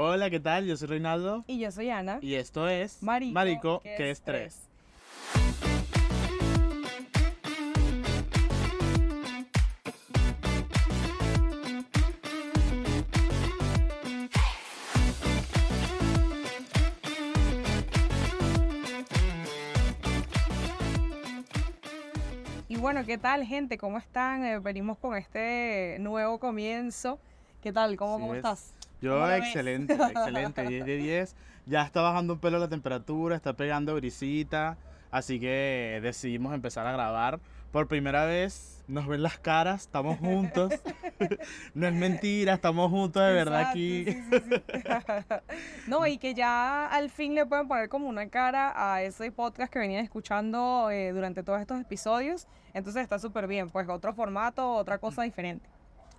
Hola, ¿qué tal? Yo soy Reinaldo. Y yo soy Ana. Y esto es Marico, Marico ¿qué que es es tres. Y bueno, ¿qué tal, gente? ¿Cómo están? Eh, venimos con este nuevo comienzo. ¿Qué tal? ¿Cómo, cómo es. estás? Yo, ¿Cómo la ves? excelente, excelente. 10 de 10. Ya está bajando un pelo la temperatura, está pegando brisita. Así que decidimos empezar a grabar. Por primera vez nos ven las caras, estamos juntos. no es mentira, estamos juntos de verdad Exacto, aquí. sí, sí, sí. no, y que ya al fin le pueden poner como una cara a ese podcast que venían escuchando eh, durante todos estos episodios. Entonces está súper bien, pues otro formato, otra cosa diferente.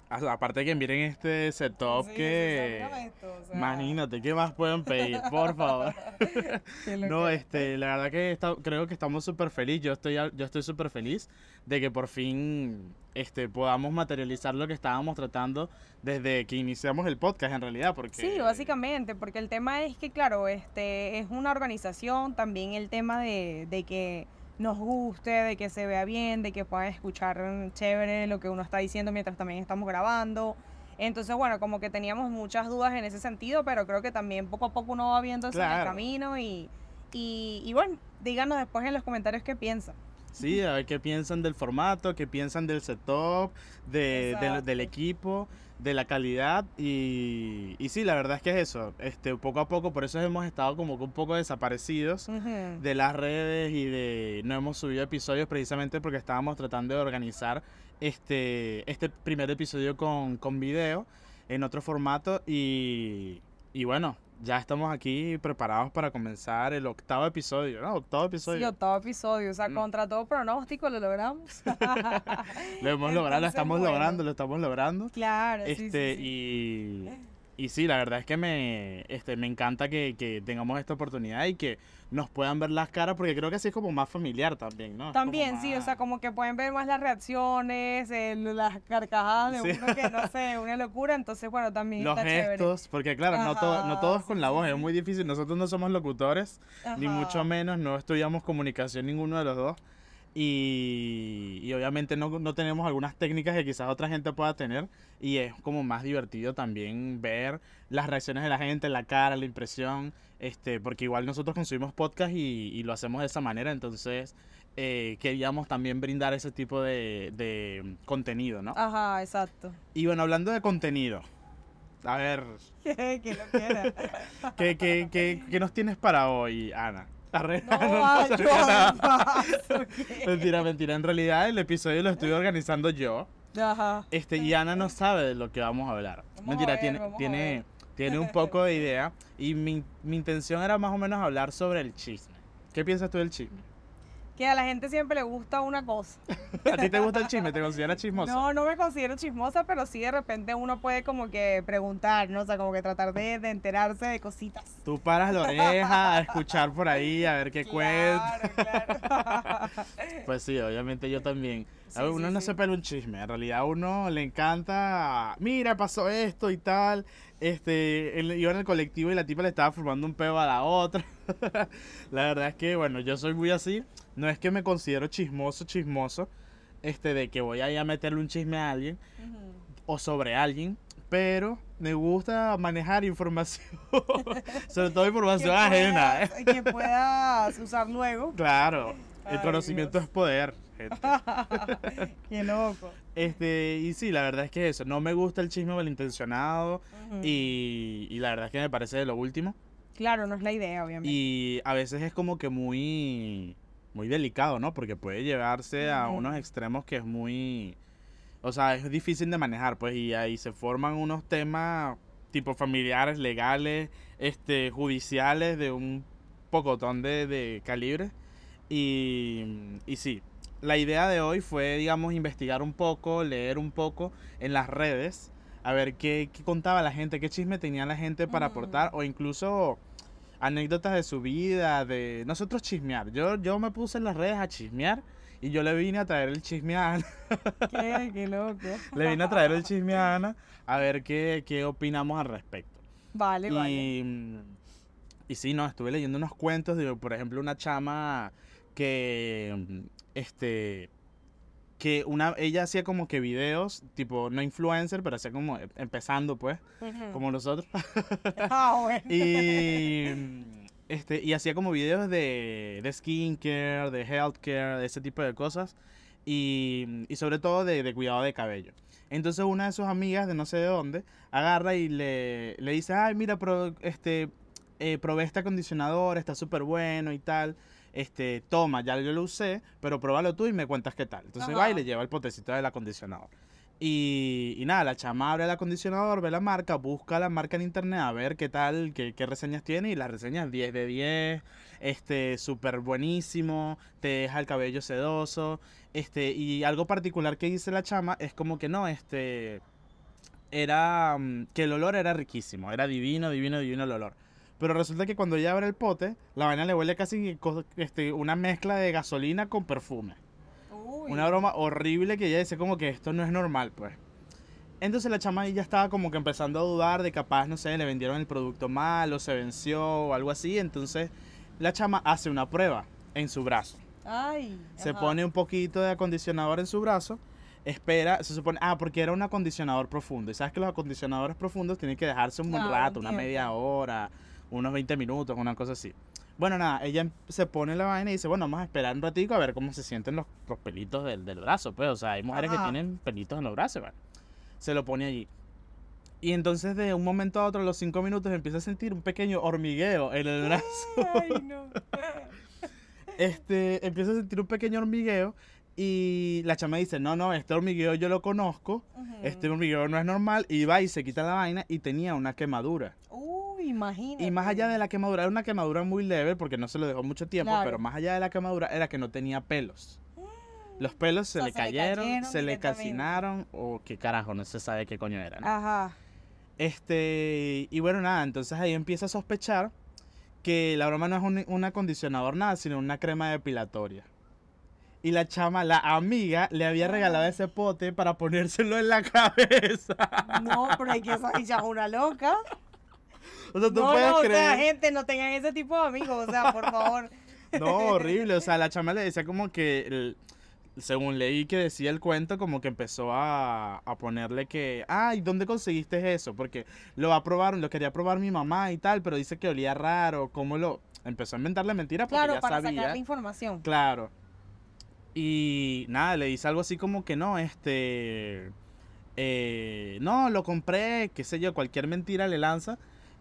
A- Aparte que miren este setup Sí, que... sí, mira esto, o sea, Imagínate, ¿qué más pueden pedir? Por favor. No, este, la verdad que esta- creo que estamos súper felices. Yo estoy, yo estoy súper feliz de que por fin este, podamos materializar lo que estábamos tratando desde que iniciamos el podcast, en realidad. Porque, Sí, básicamente, porque el tema es que, claro, este es una organización, también el tema de, de que nos guste, de que se vea bien, de que puedan escuchar chévere lo que uno está diciendo mientras también estamos grabando. Entonces, bueno, como que teníamos muchas dudas en ese sentido, pero creo que también poco a poco uno va viendo en el Claro. camino y, y, y bueno, díganos después en los comentarios qué piensan. Sí, a ver qué piensan del formato, qué piensan del setup, de, del equipo, de la calidad. Y, y sí, la verdad es que es eso. Este, poco a poco, por eso hemos estado como que un poco desaparecidos. De las redes y de no hemos subido episodios precisamente porque estábamos tratando de organizar este, este primer episodio con, con video en otro formato y, y bueno, ya estamos aquí preparados para comenzar el octavo episodio, ¿no? Octavo Sí, episodio. octavo episodio, o sea, Mm. contra todo pronóstico lo logramos. lo hemos logrado, lo estamos bueno. logrando, lo estamos logrando. Claro, sí, Este, sí, sí. y... Y sí, la verdad es que me, este, me encanta que, que tengamos esta oportunidad y que nos puedan ver las caras, porque creo que así es como más familiar también, ¿no? También, sí, o sea, como que pueden ver más las reacciones, el- las carcajadas de Sí. uno que no sé, una locura, entonces bueno, también los está chévere. gestos, porque claro, no, todo, no todos sí, con la voz, sí. es muy difícil. Nosotros no somos locutores, ni mucho menos, no estudiamos comunicación ninguno de los dos. Y, y obviamente no, no tenemos algunas técnicas que quizás otra gente pueda tener. Y es como más divertido también ver las reacciones de la gente, la cara, la impresión. Este, porque igual nosotros consumimos podcast y, y lo hacemos de esa manera. Entonces eh, queríamos también brindar ese tipo de, de contenido, ¿no? Ajá, exacto. Y bueno, hablando de contenido. A ver, que lo quiera. ¿Qué, qué, qué, qué nos tienes para hoy, Ana? Arre- No, no, ay, yo, no, ay, paso, ¿qué? Mentira, mentira. En realidad el episodio lo estoy organizando yo. Ajá. Este, y Ana no sabe de lo que vamos a hablar. Vamos a mentira, ver, tiene, a tiene, tiene un poco de idea. Y mi, mi intención era más o menos hablar sobre el chisme. ¿Qué piensas tú del chisme? Que a la gente siempre le gusta una cosa. ¿A ti te gusta el chisme? ¿Te consideras chismosa? No, no me considero chismosa, pero sí de repente uno puede como que preguntar, ¿no? O sea, como que tratar de, de enterarse de cositas. Tú paras la oreja a escuchar por ahí, a ver qué cuenta. Claro, claro. Pues sí, obviamente yo también. Sí, A ver, uno sí, no sí. se pela un chisme, en realidad a uno le encanta, mira, pasó esto y tal. Este, él iba en el colectivo y la tipa le estaba formando un peo a la otra. la verdad es que, bueno, yo soy muy así. No es que me considero chismoso, chismoso, este, de que voy a ir a meterle un chisme a alguien o sobre alguien, pero me gusta manejar información, sobre todo información que ajena. ¿eh? puedas, que puedas usar luego. Claro, el conocimiento Dios. es poder, gente. Qué loco. Este, y sí, la verdad es que eso, no me gusta el chisme malintencionado y, y la verdad es que me parece de lo último. Claro, no es la idea, obviamente. Y a veces es como que muy, muy delicado, ¿no? Porque puede llevarse a unos extremos que es muy, o sea, es difícil de manejar, pues, y ahí se forman unos temas tipo familiares, legales, este, judiciales de un pocotón de, de calibre. Y, y sí, la idea de hoy fue, digamos, investigar un poco, leer un poco en las redes, a ver qué, qué contaba la gente, qué chisme tenía la gente para Mm. aportar, o incluso anécdotas de su vida, de nosotros chismear. Yo, yo me puse en las redes a chismear y yo le vine a traer el chisme a Ana. Qué, qué loco. le vine a traer el chisme a Ana a ver qué, qué opinamos al respecto. Vale, vale. Y, y sí, no, estuve leyendo unos cuentos de, por ejemplo, una chama que, este, que una, ella hacía como que videos, tipo, no influencer, pero hacía como, em, empezando pues, Ujú. como nosotros. Ah, bueno. y, este, y hacía como videos de, de skincare, de healthcare, de ese tipo de cosas. Y, y sobre todo de, de cuidado de cabello. Entonces una de sus amigas de no sé de dónde agarra y le, le dice, ay, mira, pro- este, eh, probé este acondicionador, está súper bueno y tal. Este, toma, ya yo lo usé, pero pruébalo tú y me cuentas qué tal. Entonces va y Ajá. le lleva el potecito del acondicionador. Y, y nada, la chama abre el acondicionador, ve la marca, busca la marca en internet a ver qué tal, qué, qué reseñas tiene. Y las reseñas 10 de 10, este, súper buenísimo, te deja el cabello sedoso. Este, y algo particular que dice la chama es como que no, este, era mm, que el olor era riquísimo, era divino, divino, divino el olor. Pero resulta que cuando ella abre el pote, la vaina le huele casi este, una mezcla de gasolina con perfume. Uy. Una broma horrible que ella decía como que esto no es normal, pues. Entonces la chama ahí ya estaba como que empezando a dudar de capaz, no sé, le vendieron el producto mal o se venció o algo así. Entonces la chama hace una prueba en su brazo. Ay. Se ajá. pone un poquito de acondicionador en su brazo. Espera, se supone, ah, porque era un acondicionador profundo. Y sabes que los acondicionadores profundos tienen que dejarse un buen rato, una media hora, unos 20 minutos, una cosa así. Bueno, nada, ella se pone la vaina y dice, bueno, vamos a esperar un ratico a ver cómo se sienten los, los pelitos del, del brazo, pues. O sea, hay mujeres que Ajá. tienen pelitos en los brazos, ¿vale? Se lo pone allí. Y entonces de un momento a otro, a los 5 minutos, empieza a sentir un pequeño hormigueo en el brazo. Ay, no. este, empieza a sentir un pequeño hormigueo y la chama dice, no, no, este hormigueo yo lo conozco, este hormigueo no es normal, y va y se quita la vaina y tenía una quemadura. Uy, imagínate. Y más allá de la quemadura, era una quemadura muy leve porque no se lo dejó mucho tiempo, Claro. pero más allá de la quemadura era que no tenía pelos. Los pelos se, O sea, le, se le cayeron, se le calcinaron, o qué carajo, no se sabe qué coño eran. Ajá. Este, y bueno, nada, entonces ahí empieza a sospechar que la broma no es un, un acondicionador nada, sino una crema depilatoria. Y la chama, la amiga, le había regalado ese pote para ponérselo en la cabeza. No, pero hay que esa bicha es una loca. O sea, tú no, puedes no, o sea, creer. gente, no tengan ese tipo de amigos, o sea, por favor. No, horrible. O sea, la chama le decía como que, el- según leí que decía el cuento, como que empezó a, a ponerle que, ay, ¿dónde conseguiste eso? Porque lo va a probar, lo quería probar mi mamá y tal, pero dice que olía raro. ¿Cómo lo...? Empezó a inventarle mentiras porque Claro, ya para sabía. sacar la información. Claro. Y nada, le dice algo así como que no, este... eh, no, lo compré, qué sé yo, cualquier mentira le lanza.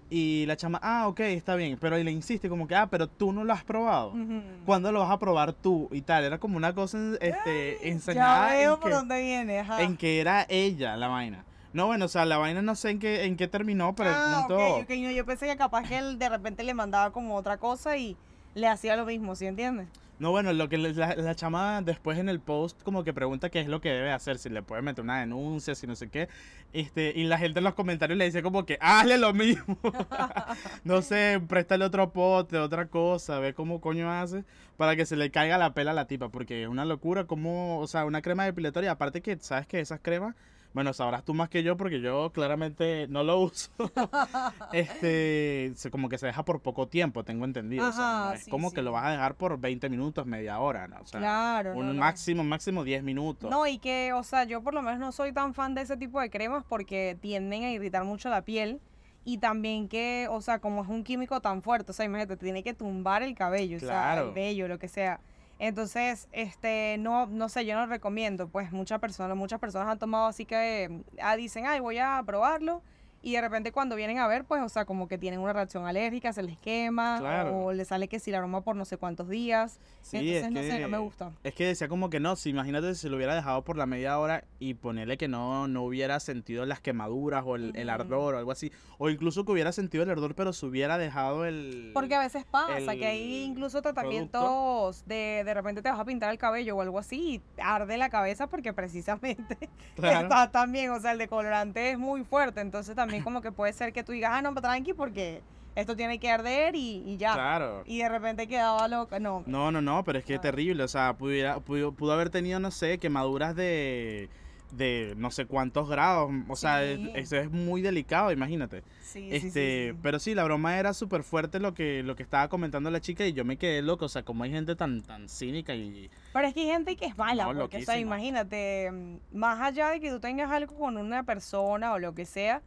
Y la chama, ah, ok, está bien. Pero ahí le insiste como que, ah, pero tú no lo has probado. Ujú. ¿Cuándo lo vas a probar tú? Y tal, era como una cosa este, Ya enseñada veo en por que, dónde viene, ajá. en que era ella la vaina. No, bueno, o sea, la vaina no sé en qué, en qué terminó, pero ah, el punto... ok, ok, no, yo pensé que capaz que él de repente le mandaba como otra cosa y le hacía lo mismo, ¿sí entiendes? No, bueno, lo que la, la chama después en el post como que pregunta qué es lo que debe hacer, si le puede meter una denuncia, si no sé qué. Este, y la gente en los comentarios le dice como que hazle lo mismo. no sé, préstale otro pote, otra cosa, ve cómo coño hace para que se le caiga la pela a la tipa, porque es una locura como, o sea, una crema depilatoria, aparte que sabes que esas cremas bueno, sabrás tú más que yo porque yo claramente no lo uso. este, como que se deja por poco tiempo, tengo entendido. o sea, no es sí, como que lo vas a dejar por 20 minutos, media hora, ¿no? O sea, claro. un no, no. máximo, máximo 10 minutos. No, y que, o sea, yo por lo menos no soy tan fan de ese tipo de cremas porque tienden a irritar mucho la piel. Y también que, o sea, como es un químico tan fuerte, o sea, imagínate, tiene que tumbar el cabello, o sea, el vello, lo que sea. Entonces, este, no, no sé, yo no recomiendo, pues muchas personas, muchas personas han tomado así que ah, dicen, ay, voy a probarlo. Y de repente cuando vienen a ver, pues, o sea, como que tienen una reacción alérgica, se les quema, Claro. o les sale que si la aroma por no sé cuántos días. Sí, Entonces, es no sé, no me gusta. Es que decía como que no, si imagínate si lo hubiera dejado por la media hora y ponerle que no, no hubiera sentido las quemaduras o el, el Ujú. ardor o algo así. O incluso que hubiera sentido el ardor pero se hubiera dejado el... Porque a veces pasa que hay el incluso tratamientos de de repente te vas a pintar el cabello o algo así y arde la cabeza porque precisamente Claro. está también, o sea, el decolorante es muy fuerte, entonces también como que puede ser que tú digas, ah, no, tranqui porque esto tiene que arder y, y ya. Claro. Y de repente quedaba loca, no. No, no, no, pero es que es Claro. terrible. O sea, pudiera, pudo, pudo haber tenido, no sé, quemaduras de, de no sé cuántos grados. O sea, Sí. eso es muy delicado, imagínate. Sí, este, sí, sí. pero sí, la broma era súper fuerte lo que, lo que estaba comentando la chica y yo me quedé loco. O sea, como hay gente tan, tan cínica y. Pero es que hay gente que es mala, No, porque, o sea, imagínate, mm, más allá de que tú tengas algo con una persona o lo que sea,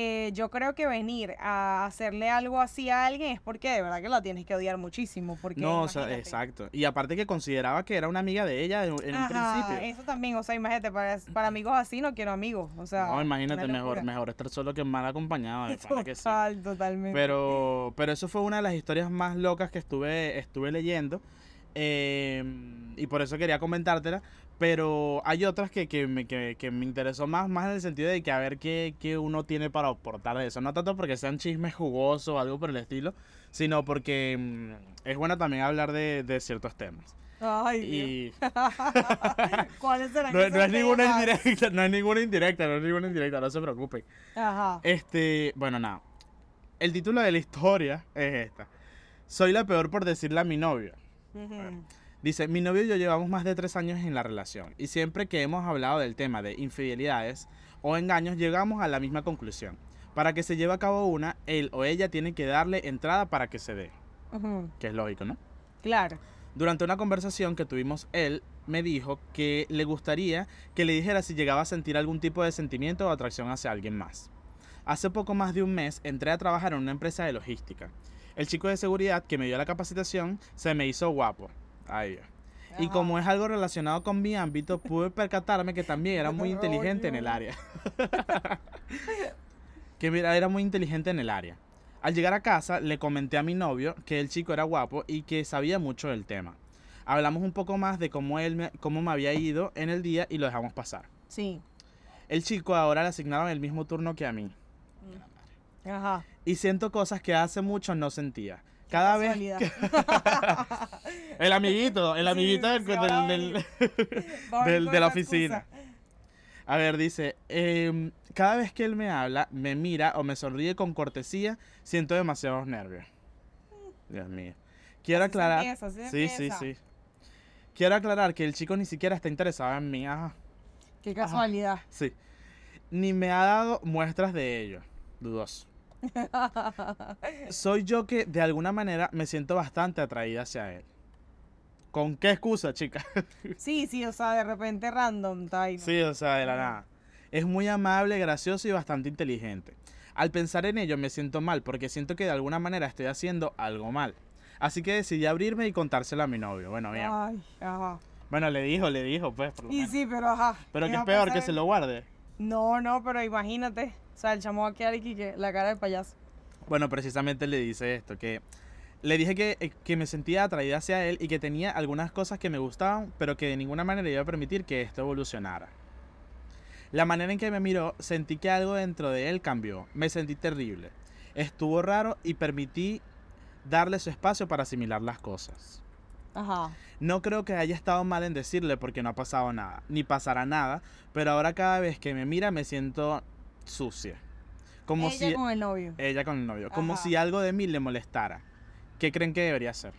eh, yo creo que venir a hacerle algo así a alguien es porque de verdad que la tienes que odiar muchísimo, porque No, o sea, exacto. Y aparte que consideraba que era una amiga de ella en, en un principio. eso también, o sea, imagínate, para, para amigos así no quiero amigos, o sea, No, imagínate, mejor, mejor estar solo que mal acompañado. de pana que sí. Total, totalmente. Pero, pero eso fue una de las historias más locas que estuve, estuve leyendo. eh, y por eso quería comentártela. Pero hay otras que, que, me, que, que me interesó más, más en el sentido de que a ver qué, qué uno tiene para aportar de eso. No tanto porque sean chismes jugosos o algo por el estilo, sino porque mm, es bueno también hablar de, de ciertos temas. Ay. Y ¿Cuáles serán no, no es ninguna indirecta, no es ninguna indirecta, no es ninguna indirecta, no se preocupen. Ajá. Este, bueno, nada. El título de la historia es esta. Soy la peor por decirle a mi novio. Ujú. Dice, mi novio y yo llevamos más de tres años en la relación y siempre que hemos hablado del tema de infidelidades o engaños llegamos a la misma conclusión. Para que se lleve a cabo una, él o ella tiene que darle entrada para que se dé, Ujú. que es lógico, ¿no? Claro. Durante una conversación que tuvimos, él me dijo que le gustaría que le dijera si llegaba a sentir algún tipo de sentimiento o atracción hacia alguien más. Hace poco más de un mes entré a trabajar en una empresa de logística. El chico de seguridad que me dio la capacitación se me hizo guapo. Ay, Dios. Y como es algo relacionado con mi ámbito, pude percatarme que también era muy inteligente en el área. que mira, era muy inteligente en el área. Al llegar a casa, le comenté a mi novio que el chico era guapo y que sabía mucho del tema. Hablamos un poco más de cómo él me, cómo me había ido en el día y lo dejamos pasar. Sí. El chico ahora le asignaron el mismo turno que a mí. Ajá. Y siento cosas que hace mucho no sentía. Cada vez el amiguito, el amiguito del, sí, del- de la oficina. A ver, dice, em, cada vez que él me habla, me mira o me sonríe con cortesía, siento demasiados nervios. Dios mío. Quiero se aclarar. empieza, así se sí, sí, empieza. sí. Quiero aclarar que el chico ni siquiera está interesado en mí. Ajá. Qué casualidad. Sí. Ni me ha dado muestras de ello. Dudoso. Soy yo que de alguna manera me siento bastante atraída hacia él. ¿Con qué excusa, chica? Sí, sí, o sea, de repente random, Taino. Sí, o sea, de la nada. Es muy amable, gracioso y bastante inteligente. Al pensar en ello me siento mal porque siento que de alguna manera estoy haciendo algo mal. Así que decidí abrirme y contárselo a mi novio. Bueno, bien. Ay, ajá. Bueno, le dijo, le dijo, pues. por lo Y menos. sí, pero ajá. Pero ¿qué que es peor que en- se lo guarde. No, no, pero imagínate. O sea, el chamo va a quedar aquí que la cara del payaso. Bueno, precisamente le dice esto, que le dije que, eh, que me sentía atraída hacia él y que tenía algunas cosas que me gustaban, pero que de ninguna manera iba a permitir que esto evolucionara. La manera en que me miró, sentí que algo dentro de él cambió. Me sentí terrible. Estuvo raro y permití darle su espacio para asimilar las cosas. Ajá. No creo que haya estado mal en decirle porque no ha pasado nada, ni pasará nada, pero ahora cada vez que me mira me siento sucia. Como Ella si con el novio. ella con el novio, como si algo de mí le molestara. ¿Qué creen que debería hacer?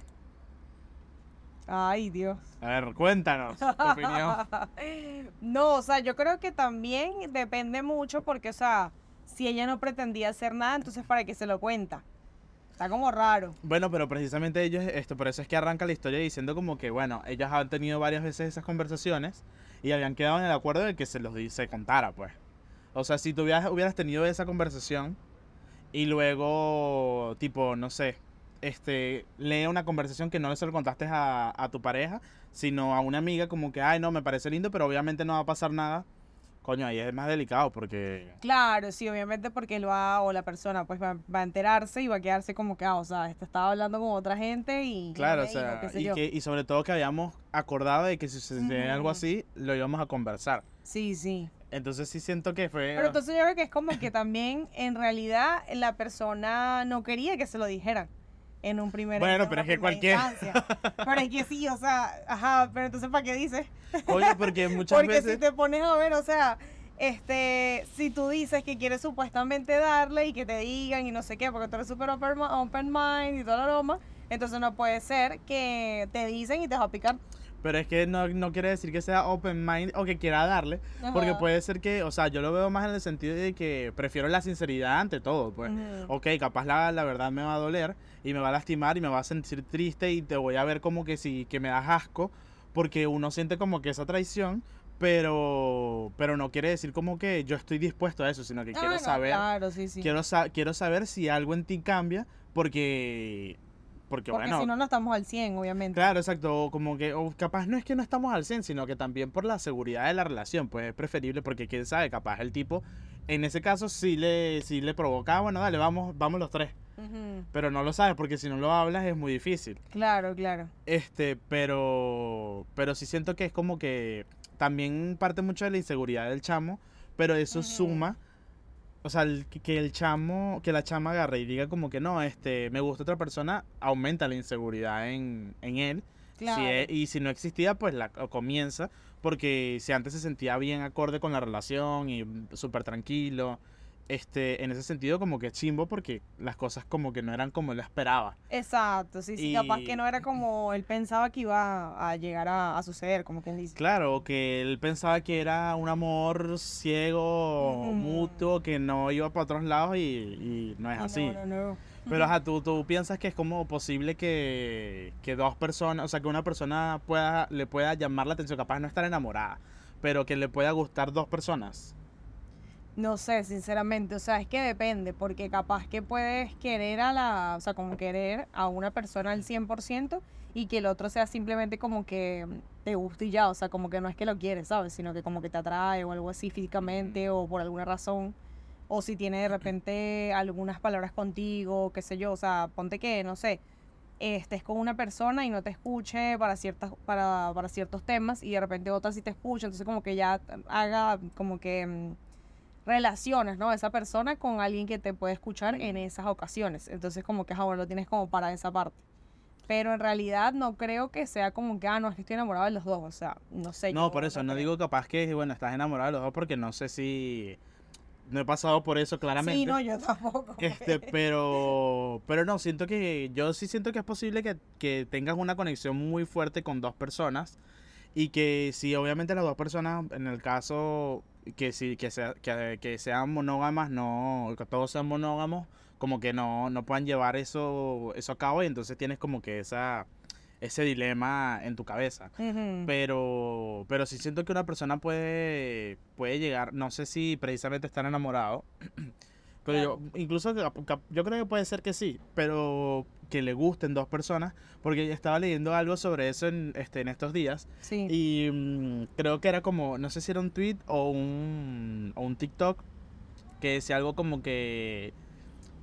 Ay, Dios. A ver, cuéntanos tu opinión. No, o sea, yo creo que también depende mucho porque, o sea, si ella no pretendía hacer nada, entonces ¿para qué se lo cuenta? Está como raro. Bueno, pero precisamente ellos, esto, por eso es que arranca la historia diciendo como que, bueno, ellos han tenido varias veces esas conversaciones y habían quedado en el acuerdo de que se los se contara, pues. O sea, si tú hubieras, hubieras tenido esa conversación y luego, tipo, no sé, este, lee una conversación que no se lo contaste a, a tu pareja, sino a una amiga como que, ay, no, me parece lindo, pero obviamente no va a pasar nada. Coño, ahí es más delicado porque... Claro, sí, obviamente porque él va, o la persona, pues va, va a enterarse y va a quedarse como que, ah, o sea, este estaba hablando con otra gente y. Claro, y o sea, y, que, y sobre todo que habíamos acordado de que si sucedía algo Ujú. así, lo íbamos a conversar. Sí, sí. Entonces sí siento que fue... Pero entonces yo creo que es como que también, en realidad, la persona no quería que se lo dijeran en un primer Bueno, en pero es que cualquier- instancia. Pero es que sí, o sea, ajá, pero entonces ¿para qué dices? Oye, porque muchas Porque veces... si te pones a ver, o sea, este, si tú dices que quieres supuestamente darle y que te digan y no sé qué, porque tú eres súper open, open mind y toda la broma, entonces no puede ser que te dicen y te va a picar. Pero es que no, no quiere decir que sea open mind o que quiera darle. Porque Ajá. puede ser que, o sea, yo lo veo más en el sentido de que prefiero la sinceridad ante todo. Pues, Ujú. ok, capaz la, la verdad me va a doler y me va a lastimar y me va a sentir triste y te voy a ver como que sí, que me das asco. Porque uno siente como que esa traición. Pero, pero no quiere decir como que yo estoy dispuesto a eso, sino que Ah, quiero no, saber Claro, sí, sí. quiero, sa- quiero saber si algo en ti cambia porque porque, Porque bueno si no, no estamos al 100, obviamente. claro exacto como que o capaz no es que no estamos al 100 sino que también por la seguridad de la relación pues es preferible porque quién sabe capaz el tipo en ese caso sí le sí le provoca "Ah, bueno dale vamos vamos los tres pero no lo sabes porque si no lo hablas es muy difícil Claro, claro. este pero pero sí siento que es como que también parte mucho de la inseguridad del chamo pero eso suma o sea, el- que- el chamo, que la chama agarre y diga como que no, este, me gusta otra persona, aumenta la inseguridad en, en él. Si Claro. e- y si no existía, pues la comienza, porque si antes se sentía bien acorde con la relación y súper tranquilo, este, en ese sentido como que chimbo porque las cosas como que no eran como él esperaba. Exacto, sí, sí. Capaz que no era como él pensaba que iba a llegar a, a suceder, como quien dice. Claro, que él pensaba que era un amor ciego, mutuo, que no iba para otros lados y, y no es Y así. No, no, no. Pero ajá, ¿tú, tú piensas que es como posible que, que dos personas, o sea, que una persona pueda, le pueda llamar la atención, capaz no estar enamorada, pero que le pueda gustar dos personas. No sé, sinceramente, o sea, es que depende, porque capaz que puedes querer a la, o sea, como querer a una persona al 100% y que el otro sea simplemente como que te guste y ya, o sea, como que no es que lo quieres, ¿sabes? Sino que como que te atrae o algo así físicamente o por alguna razón, o si tiene de repente algunas palabras contigo, qué sé yo, o sea, ponte que, no sé, estés con una persona y no te escuche para ciertas para, para ciertos temas y de repente otra sí te escucha, entonces como que ya haga como que relaciones, ¿no? Esa persona con alguien que te puede escuchar en esas ocasiones. Entonces como que, ah, bueno, lo tienes como para esa parte. Pero en realidad no creo que sea como que, ah, no, es que estoy enamorado de los dos. O sea, no sé. No, por eso, no creo. digo capaz que, bueno, estás enamorado de los dos porque no sé si... No he pasado por eso claramente. Sí, no, yo tampoco. Este, pero, pero no, siento que, yo sí siento que es posible que, que tengas una conexión muy fuerte con dos personas y que si obviamente las dos personas, en el caso que sí, que, sea, que, que sean monógamas, no, que todos sean monógamos, como que no, no puedan llevar eso, eso a cabo y entonces tienes como que esa, ese dilema en tu cabeza. Pero, pero sí siento que una persona puede, puede llegar, no sé si precisamente estar enamorado, pero yo, incluso yo creo que puede ser que sí, pero que le gusten dos personas, porque estaba leyendo algo sobre eso en, este, en estos días, Sí. y mm, creo que era como, no sé si era un tweet o un, o un TikTok, que decía algo como que...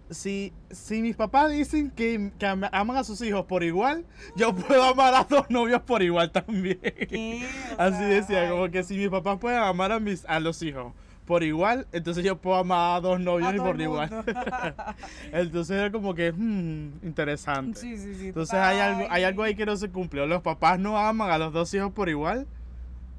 Si, si mis papás dicen que, que am- aman a sus hijos por igual, yo puedo amar a dos novios por igual también. Así decía, como que si mis papás pueden amar a, mis, a los hijos por igual, entonces yo puedo amar a dos novios a y por igual. entonces era como que, hmm, interesante. sí, sí, sí. Entonces hay algo, hay Ay. algo ahí que no se cumplió. ¿Los papás no aman a los dos hijos por igual?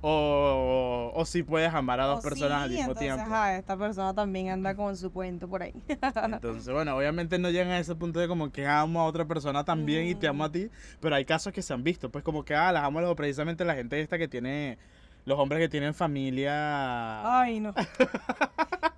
O, o si puedes amar a dos O personas al sí, mismo entonces, tiempo. ajá, esta persona también anda con su cuento por ahí. Entonces, bueno, obviamente no llegan a ese punto de como que amo a otra persona también y te amo a ti, pero hay casos que se han visto, pues como que, ah, las amo a los- precisamente la gente esta que tiene, los hombres que tienen familia... Ay, no.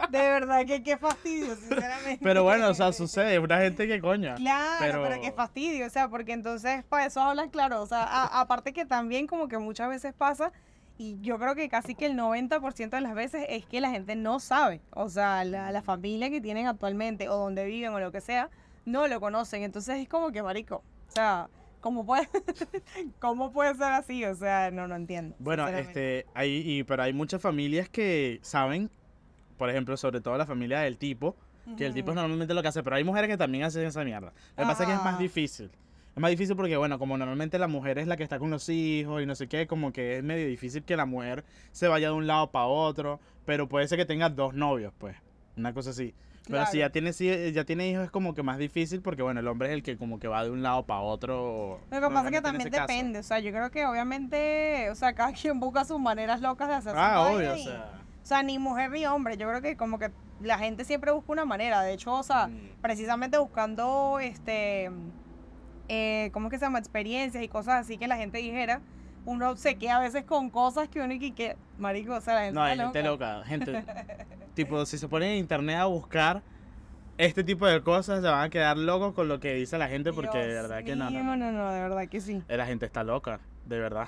De verdad que qué fastidio, sinceramente. Pero bueno, o sea, sucede, es una gente que coño. Claro, pero, pero- qué fastidio, o sea, porque entonces para eso hablan claro, o sea, a- aparte que también como que muchas veces pasa, y yo creo que casi que el 90% de las veces es que la gente no sabe, o sea, la, la familia que tienen actualmente o donde viven o lo que sea, no lo conocen, entonces es como que marico, o sea, ¿cómo puede, cómo puede ser así? O sea, no, no entiendo. Bueno, este, hay, y, pero hay muchas familias que saben, por ejemplo, sobre todo la familia del tipo, que el tipo es normalmente lo que hace, pero hay mujeres que también hacen esa mierda. Lo que pasa es que es más difícil. Es más difícil porque, bueno, como normalmente la mujer es la que está con los hijos y no sé qué, como que es medio difícil que la mujer se vaya de un lado para otro, pero puede ser que tenga dos novios, pues, una cosa así. Pero si ya tiene, si ya tiene hijos es como que más difícil porque, bueno, el hombre es el que como que va de un lado para otro. Lo que pasa es que también ese caso. depende, o sea, yo creo que obviamente, o sea, cada quien busca sus maneras locas de hacer su Ah, vaina obvio, o sea. O sea, ni mujer ni hombre. Yo creo que como que la gente siempre busca una manera. De hecho, o sea, Mm. precisamente buscando, este, eh, ¿cómo es que se llama? Experiencias y cosas así que la gente dijera. uno se queda a veces con cosas que uno y que, marico, o sea, la gente No, hay está gente loca. loca, gente. tipo, si se ponen en internet a buscar este tipo de cosas, se van a quedar locos con lo que dice la gente porque de Dios verdad que no, no, no. no, de verdad que sí. La gente está loca, de verdad.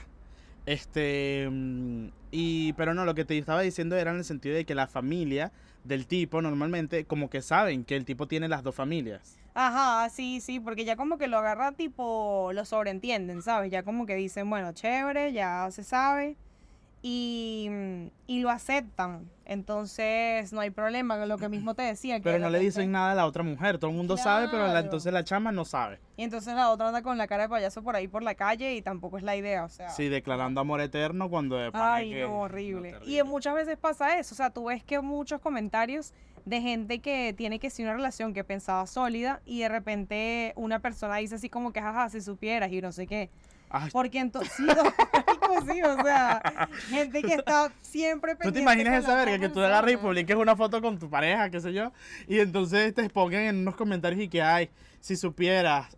Este, mm, y, pero no, lo que te estaba diciendo era en el sentido de que la familia del tipo normalmente como que saben que el tipo tiene las dos familias. Ajá, sí, sí, porque ya como que lo agarra tipo, lo sobreentienden, ¿sabes? Ya como que dicen, bueno, chévere, ya se sabe. Y, y lo aceptan. Entonces no hay problema, lo que mismo te decía. que Pero no le dicen nada a la otra mujer, todo el mundo sabe, pero la- entonces la chama no sabe. Y entonces la otra anda con la cara de payaso por ahí por la calle y tampoco es la idea, o sea. Sí, declarando amor eterno cuando de Ay, que- no, horrible. no, y muchas veces pasa eso, o sea, tú ves que muchos comentarios de gente que tiene que ser una relación que pensaba sólida y de repente una persona dice así como que, jaja, si supieras y no sé qué. Ay, Porque entonces, sí, sí, o sea, gente que está siempre ¿Tú pendiente. te imaginas esa verga que tú agarres y publiques una foto con tu pareja, qué sé yo, y entonces te pongan en unos comentarios y que, ay, si supieras.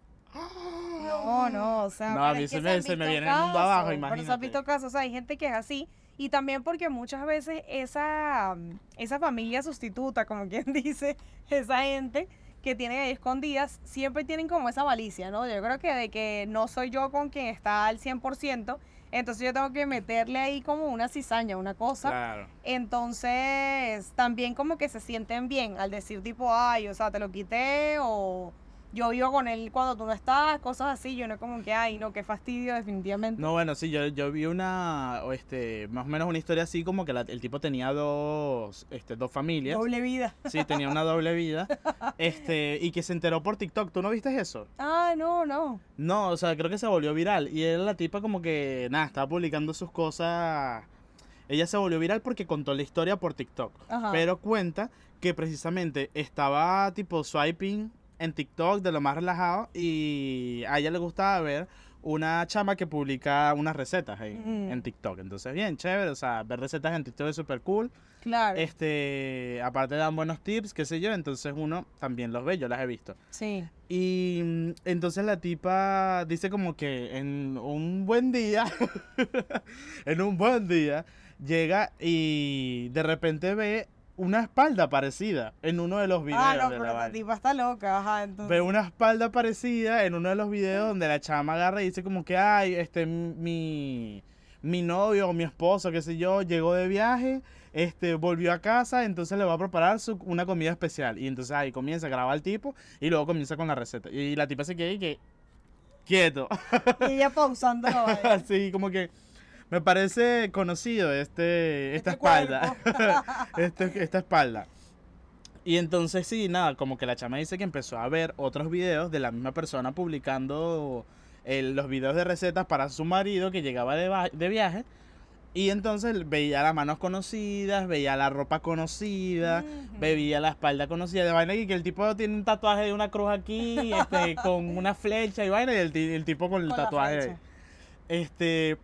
No, no, o sea, No, a mí se me- se me viene el mundo abajo, casos, Pero se imagínate. visto casos, o sea, hay gente que es así. Y también porque muchas veces esa, esa familia sustituta, como quien dice, esa gente que tiene ahí escondidas, siempre tienen como esa malicia, ¿no? Yo creo que de que no soy yo con quien está al 100%, entonces yo tengo que meterle ahí como una cizaña, una cosa. Claro. Entonces, también como que se sienten bien al decir tipo, ay, o sea, te lo quité o yo vivo con él cuando tú no estás, cosas así. Yo no como que, ay, no, qué fastidio, definitivamente. No, bueno, sí, yo, yo vi una, este, más o menos una historia así como que la- el tipo tenía dos, este, dos familias. Doble vida. Sí, tenía una doble vida. Este, y que se enteró por TikTok. ¿Tú no viste eso? Ah, no, no. No, o sea, creo que se volvió viral. Y era la tipa como que, nada, estaba publicando sus cosas. Ella se volvió viral porque contó la historia por TikTok. Ajá. Pero cuenta que precisamente estaba tipo swiping en TikTok de lo más relajado y a ella le gustaba ver una chama que publica unas recetas en, Ujú. en TikTok. Entonces, bien, chévere, o sea, ver recetas en TikTok es súper cool. Claro. Este, aparte dan buenos tips, qué sé yo, entonces uno también los ve, yo las he visto. Sí. Y mm, entonces la tipa dice como que en un buen día, en un buen día, llega y de repente ve una espalda parecida en uno de los videos Ah, no, de pero la tipa está loca, ajá, entonces. Ve una espalda parecida en uno de los videos donde la chama agarra y dice como que, ay, este, mi, mi novio o mi esposo, qué sé yo, llegó de viaje, este, volvió a casa, entonces le va a preparar su, una comida especial. Y entonces ahí comienza a grabar el tipo y luego comienza con la receta. Y la tipa se queda y que, quieto. Y ella pausando. Así como que me parece conocido este, esta Este espalda. este, esta espalda. Y entonces sí, nada, como que la chama dice que empezó a ver otros videos de la misma persona publicando el- los videos de recetas para su marido que llegaba de, viaje. Y entonces veía las manos conocidas, veía la ropa conocida, Ujú. veía la espalda conocida de vaina y que el tipo tiene un tatuaje de una cruz aquí, este, con una flecha y vaina, y el, ti- el tipo con el Con tatuaje. Este,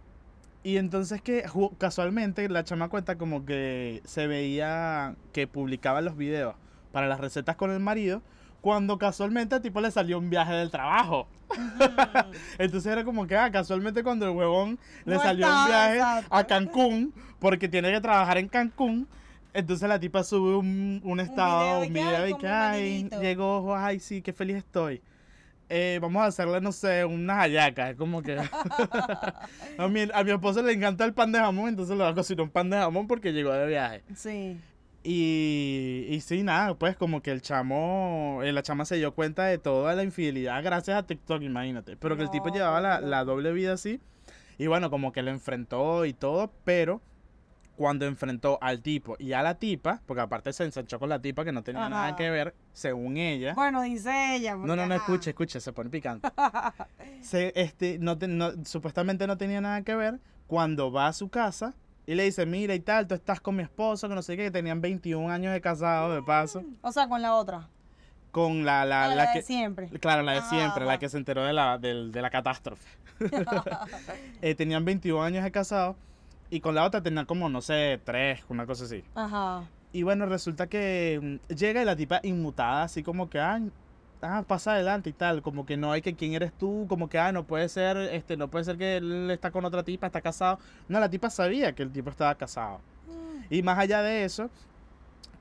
y entonces que casualmente la chama cuenta como que se veía que publicaba los videos para las recetas con el marido, cuando casualmente al tipo le salió un viaje del trabajo. Ujú. Entonces era como que, ah, casualmente cuando el huevón le No salió un viaje exacto. a Cancún, porque tiene que trabajar en Cancún, entonces la tipa sube un, un estado, video y un video y que, ay, maridito". llegó, ay, sí, qué feliz estoy. Eh, vamos a hacerle, no sé, unas hallacas, como que... a, mi, a mi esposo le encanta el pan de jamón, entonces le va a cocinar un pan de jamón porque llegó de viaje. Sí. Y, y sí, nada, pues como que el chamo, eh, la chama se dio cuenta de toda la infidelidad gracias a TikTok, imagínate. Pero que el tipo llevaba la, la doble vida así. Y bueno, como que lo enfrentó y todo, pero cuando enfrentó al tipo y a la tipa, porque aparte se ensanchó con la tipa que no tenía nada que ver, según ella. Bueno, dice ella. No, no, no, escucha, escucha, se pone picante. Se, este, no, te- no- supuestamente no tenía nada que ver cuando va a su casa y le dice, mira y tal, tú estás con mi esposo, que no sé qué, que tenían 21 años de casado, de paso, O sea, con la otra. con la, la, Ah, la la de que... siempre. Claro, la de Ah, siempre, la que se enteró de la, del- de la catástrofe. Eh, tenían 21 años de casado y con la otra tenían como, no sé, 3, una cosa así. Ajá. Y bueno, resulta que mm, llega y la tipa inmutada, así como que, ay, ah, pasa adelante y tal, como que no hay que quién eres tú, como que, ah, no puede ser, este, no puede ser que él está con otra tipa, está casado. No, la tipa sabía que el tipo estaba casado. Y más allá de eso,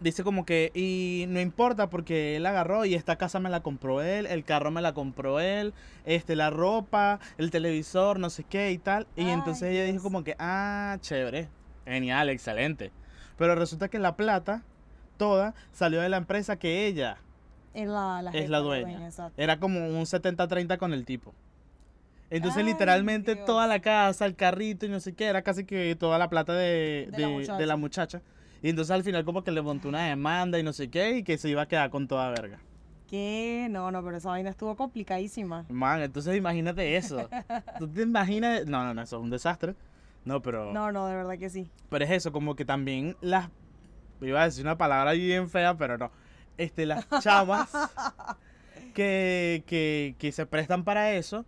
dice como que, y no importa porque él agarró y esta casa me la compró él, el carro me la compró él, este, la ropa, el televisor, no sé qué y tal. Y Ay, entonces ella dijo como que, ah, chévere, genial, excelente. Pero resulta que la plata, toda, salió de la empresa que ella Es la, la es la dueña. Era como un 70-30 con el tipo. Entonces, Ay, literalmente, Dios. toda la casa, el carrito y no sé qué, era casi que toda la plata de, De la de- de la muchacha. Y entonces, al final, como que le montó una demanda y no sé qué, y que se iba a quedar con toda verga. ¿Qué? No, no, pero esa vaina estuvo complicadísima. Man, entonces imagínate eso. ¿Tú te imaginas? No, no, no, eso es un desastre. No, pero. No, no, de verdad que sí. Pero es eso, como que también las. Iba a decir una palabra bien fea, pero no. Este, las chamas que, que, que se prestan para eso,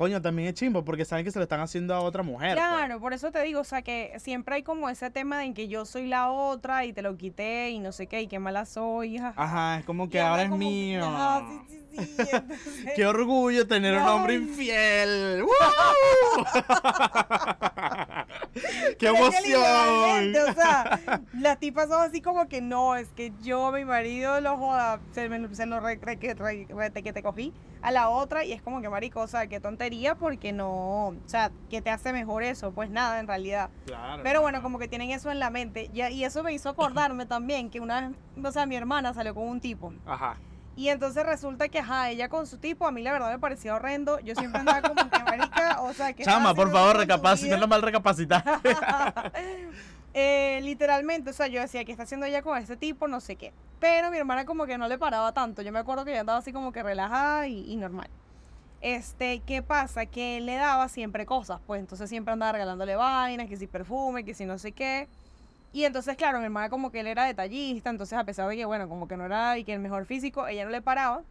coño, también es chimbo, porque saben que se lo están haciendo a otra mujer. pues. Claro, por eso te digo, o sea, que siempre hay como ese tema de en que yo soy la otra y te lo quité y no sé qué, y qué mala soy. jaja. Ajá, es como que ahora es como- mío. Ajá, sí, sí, sí. entonces- Qué orgullo tener un hombre infiel. ¡Woo! ¡Qué emoción! o sea, las tipas son así como que no, es que yo, mi marido, lo joda, se, me- se lo re, re- re- que te cogí a la otra y es como que marico, o sea, qué tontería porque no, o sea, ¿qué te hace mejor eso? Pues nada, en realidad. Claro, Pero bueno, claro. como que tienen eso en la mente. Y, y eso me hizo acordarme también que una vez, o sea, mi hermana salió con un tipo. Ajá. Y entonces resulta que, ajá, ella con su tipo, a mí la verdad me parecía horrendo. Yo siempre andaba como que marica, o sea, que. Chama, por favor, recapacita, no mal recapacitar. Eh, literalmente, o sea, yo decía que está haciendo ella con ese tipo, no sé qué. Pero mi hermana como que no le paraba tanto. Yo me acuerdo que ella andaba así como que relajada y, y normal. Este, ¿qué pasa? Que él le daba siempre cosas, pues entonces siempre andaba regalándole vainas, que si perfume, que si no sé qué. Y entonces, claro, mi hermana como que él era detallista, entonces a pesar de que, bueno, como que no era y que el mejor físico, ella no le paraba.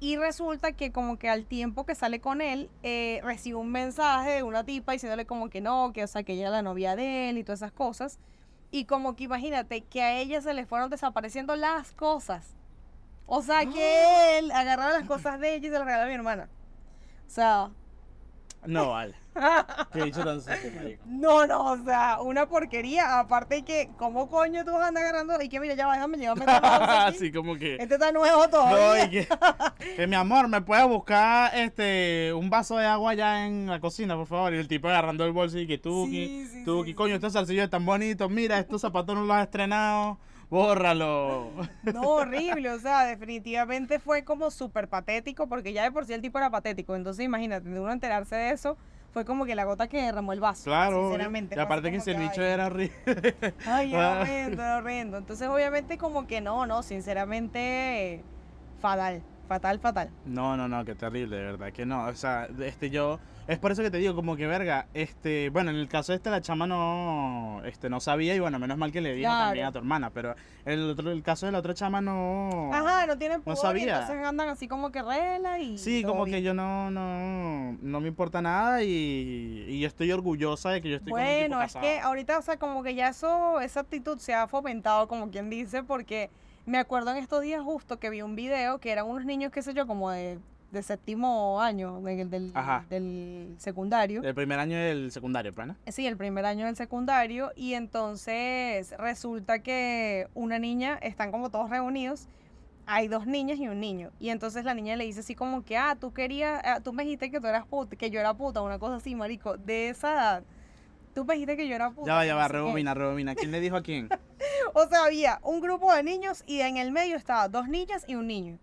Y resulta que como que al tiempo que sale con él, eh, recibe un mensaje de una tipa diciéndole como que no, que o sea, que ella era la novia de él y todas esas cosas. Y como que imagínate que a ella se le fueron desapareciendo las cosas. O sea, que él agarraba las cosas de ella y se las regalaba a mi hermana. O sea, No, vale. Qué dicho tan marico. no, no, o sea, una porquería. Aparte que, ¿cómo coño tú vas a andar agarrando? Y que mira, ya va, déjame llevarme esta cosa aquí. Así como que. Este está nuevo No, y que, que mi amor, ¿me puedes buscar este un vaso de agua allá en la cocina, por favor? Y el tipo agarrando el bolso y que tú, Sí, sí, tú, sí, coño, estos salsillos tan bonitos, mira, estos zapatos no los has estrenado, bórralo. No, horrible, o sea, definitivamente fue como súper patético, porque ya de por sí el tipo era patético, entonces imagínate, de uno enterarse de eso, fue como que la gota que derramó el vaso. Claro, sinceramente. y aparte que si el bicho era horrible. Ay, era Ah. horrendo, era horrendo. Entonces, obviamente, como que no, no, sinceramente, fatal, fatal, fatal. No, no, no, qué terrible, de verdad, que no, o sea, este yo, es por eso que te digo, como que verga, este, bueno, en el caso este la chama no, este, no sabía y bueno, menos mal que le dijo Claro. también a tu hermana, pero el otro, el caso de la otra chama no... Ajá, no tienen pudor y sabía. entonces andan así como que rela y Sí, todo como que yo no, no, no me importa nada y, y yo estoy orgullosa de que yo estoy con un tipo Bueno, es casado. que ahorita, o sea, como que ya eso, esa actitud se ha fomentado, como quien dice, porque me acuerdo en estos días justo que vi un video que eran unos niños, qué sé yo, como de, de séptimo año del, del, del secundario. El primer año del secundario, pues, ¿no? Sí, el primer año del secundario. Y entonces resulta que una niña, están como todos reunidos. Hay dos niñas y un niño. Y entonces la niña le dice así como que, ah, tú querías, ah, tú me dijiste que tú eras puta, que yo era puta, una cosa así, marico, de esa edad. Tú me dijiste que yo era puta. Ya va, ya va, sé qué". rebobina, rebobina. ¿Quién le dijo a quién? O sea, había un grupo de niños y en el medio estaba dos niñas y un niño.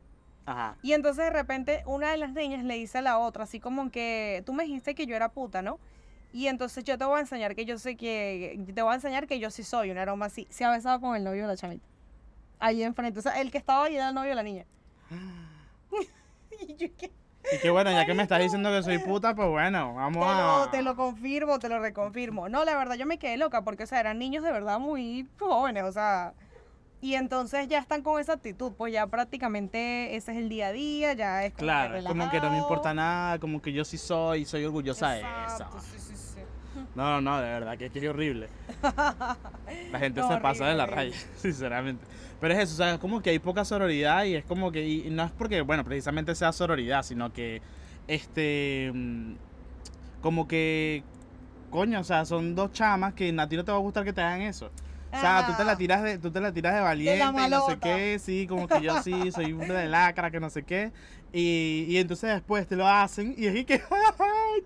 Ajá. Y entonces de repente una de las niñas le dice a la otra, así como que tú me dijiste que yo era puta, ¿no? Y entonces yo te voy a enseñar que yo sé que, te voy a enseñar que yo sí soy una aroma así. Se ha besado con el novio de la chamita. Ahí enfrente. O sea, el que estaba ahí era el novio de la niña. y yo, ¿qué? Y que bueno, ya que me estás diciendo que soy puta, pues bueno, vamos Te a... lo, te lo confirmo, te lo reconfirmo. No, la verdad yo me quedé loca porque, o sea, eran niños de verdad muy jóvenes, o sea... Y entonces ya están con esa actitud, pues ya prácticamente ese es el día a día, ya es como Claro, que es como que no me importa nada, como que yo sí soy, soy orgullosa de eso. sí, sí, sí. No, no, de verdad, que, que es horrible. La gente se pasa de la raya, sinceramente. Pero es eso, o sea, es como que hay poca sororidad y es como que, y no es porque, bueno, precisamente sea sororidad, sino que, este, mm, como que, coño, o sea, son dos chamas que a ti no te va a gustar que te hagan eso. O sea, tú te la Ah. tiras de, tú te la tiras de valiente, y no sé qué, sí, como que yo sí, soy un de lacra, que no sé qué. Y, y entonces después te lo hacen y es que, ¡ay,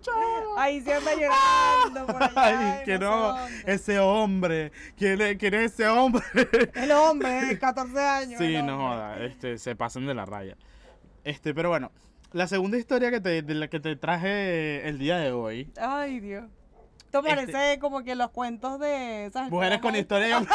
chavo! Ahí se anda llorando por allá. Ay, que no, ese hombre, ¿quién es, quién es ese hombre? El hombre de 14 años. sí, no joda, este, se pasan de la raya. Este, pero bueno, la segunda historia que te, de la que te traje el día de hoy, Ay, Dios. Esto Este- parece como que los cuentos de esas Mujeres con historia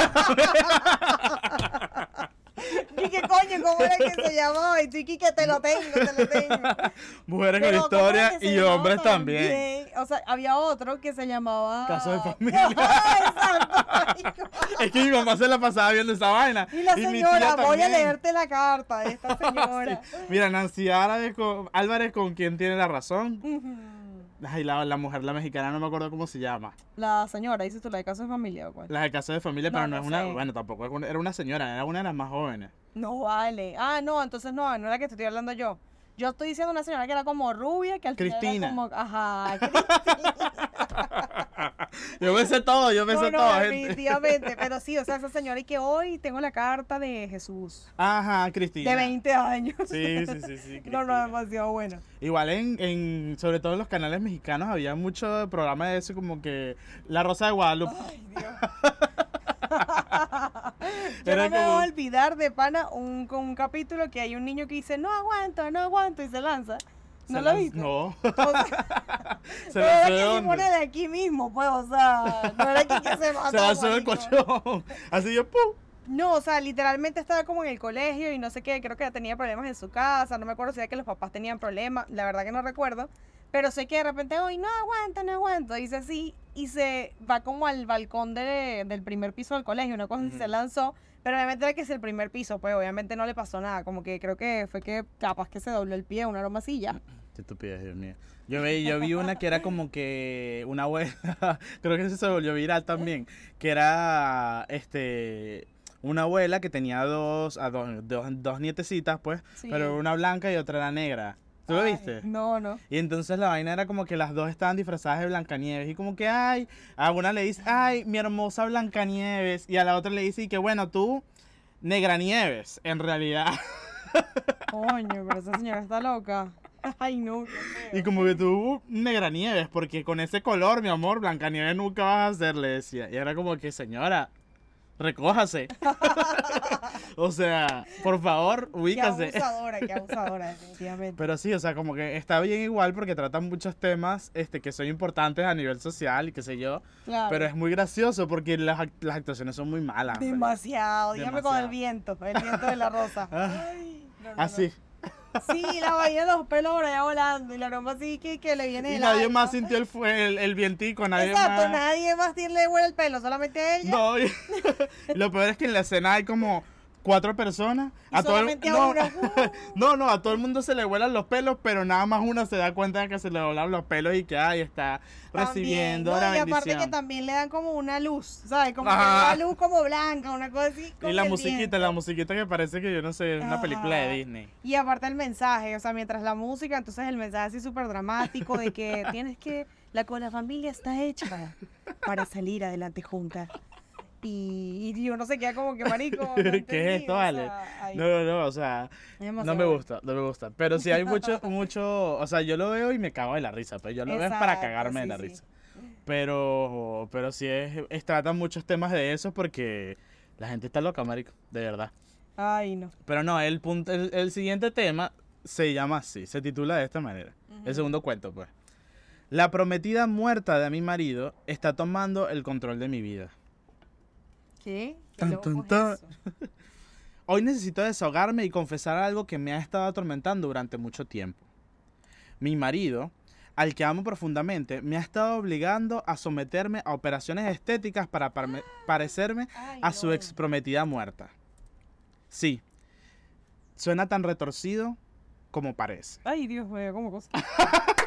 ¿Y qué coño? ¿Cómo era que se llamaba? Y tú, Kiki, que te lo tengo, te lo tengo. Mujeres Pero, con ¿cómo era historia y hombres también. O sea, había otro que se llamaba... Caso de familia. Exacto. Es que mi mamá se la pasaba viendo esa vaina. Y la señora, tía voy a también. leerte la carta de esta señora. Sí. Mira, Nancy Álvarez con, Álvarez con quien tiene la razón. Ujú. Ay, la, la mujer, la mexicana, no me acuerdo cómo se llama. La señora, dices tú, la de caso de familia o cuál? La de caso de familia, No, pero no, no es una. sé. Bueno, tampoco era una señora, era una de las más jóvenes. No vale. Ah, no, entonces no, no era que te estoy hablando yo. Yo estoy diciendo una señora que era como rubia, que al final Cristina. era como... Ajá, Cristina. Yo me sé todo, yo me No, sé no, todo, gente. definitivamente. Pero sí, o sea, esa señora y que hoy tengo la carta de Jesús. Ajá, Cristina. De 20 años. Sí, sí, sí, sí. No, no, demasiado bueno. Igual en, en, sobre todo en los canales mexicanos, había mucho programa de eso, como que La Rosa de Guadalupe. Ay, Dios. Yo Era no me voy a olvidar de pana un, con un capítulo que hay un niño que dice, no aguanto, no aguanto, y se lanza. ¿No lanz- viste? No. O sea, Se lanzó era que de aquí mismo, pues, o sea, no era que, que se mató. Se lanzó marico. colchón. Así yo, ¡pum! No, o sea, literalmente estaba como en el colegio y no sé qué, creo que tenía problemas en su casa, no me acuerdo si era que los papás tenían problemas, la verdad que no recuerdo, pero sé que de repente, hoy no aguanta, no aguanto, dice así y se va como al balcón de- del primer piso del colegio, una cosa Ujú. se lanzó, pero obviamente era que es el primer piso, pues obviamente no le pasó nada, como que creo que fue que capaz que se dobló el pie, una aroma así y ya. Qué estupidez, Dios mío. Yo vi, yo vi una que era como que una abuela, creo que eso se volvió viral también, que era este una abuela que tenía dos, a dos, dos, dos nietecitas, pues, Sí. pero una blanca y otra era negra. ¿Tú lo viste? No, no. Y entonces la vaina era como que las dos estaban disfrazadas de Blancanieves. Y como que, ay, a una le dice, ay, mi hermosa Blancanieves. Y a la otra le dice, y que bueno, tú, Negranieves, en realidad. Coño, pero esa señora está loca. Ay, no. Y como que tú, Negranieves, porque con ese color, mi amor, Blancanieves nunca vas a hacer, le decía. Y era como que, señora, recójase. o sea, por favor, Qué ubícase. abusadora, qué abusadora, definitivamente. Pero sí, o sea, como que está bien igual porque tratan muchos temas este, que son importantes a nivel social y qué sé yo. Claro. Pero es muy gracioso porque las, act- las actuaciones son muy malas. Demasiado, dígame con el viento, el viento de la rosa. Ah, Ay, no, no, no. Sí, la vaina de los pelos por allá volando y la aroma así que, que le viene Y nadie alma. más sintió el, fue- el, el vientico, nadie Exacto, más. nadie más tiene le huele el pelo, solamente a ella. No, y- lo peor es que en la escena hay como cuatro personas. Y A todo el, a no, no, no, a todo el mundo se le vuelan los pelos, pero nada más una se da cuenta de que se le vuelan los pelos y que ahí está También, recibiendo ¿no? la Y aparte que bendición. también le dan como una luz, ¿sabes? Como Ajá. una luz como blanca, una cosa así. Y la musiquita, viento. la musiquita que parece que yo no sé, es una película de. Disney. Y aparte el mensaje, o sea, mientras la música, entonces el mensaje así súper dramático de que tienes que, la con la familia está hecha para, para salir adelante juntas. Y, y uno se queda como que marico. no ¿Qué es esto, o vale? sea, ay, No, no, no, o sea, no me gusta, no me gusta. Pero sí hay mucho, mucho, o sea, yo lo veo y me cago de la risa, pero yo lo veo para cagarme de sí, la sí. risa. Pero, pero sí es, es- tratan muchos temas de eso porque la gente está loca, marico, de verdad. Ay, no. Pero no, el punto, el, el siguiente tema se llama así, se titula de esta manera. El segundo cuento, pues. La prometida muerta de mi marido está tomando el control de mi vida. ¿Qué? ¿Qué Tan, loco tan, es tan. eso? Hoy necesito desahogarme y confesar algo que me ha estado atormentando durante mucho tiempo. Mi marido, al que amo profundamente, me ha estado obligando a someterme a operaciones estéticas para parecerme Ay, a su ex prometida muerta. Sí, suena tan retorcido como parece. Ay, Dios mío, ¿cómo cosa?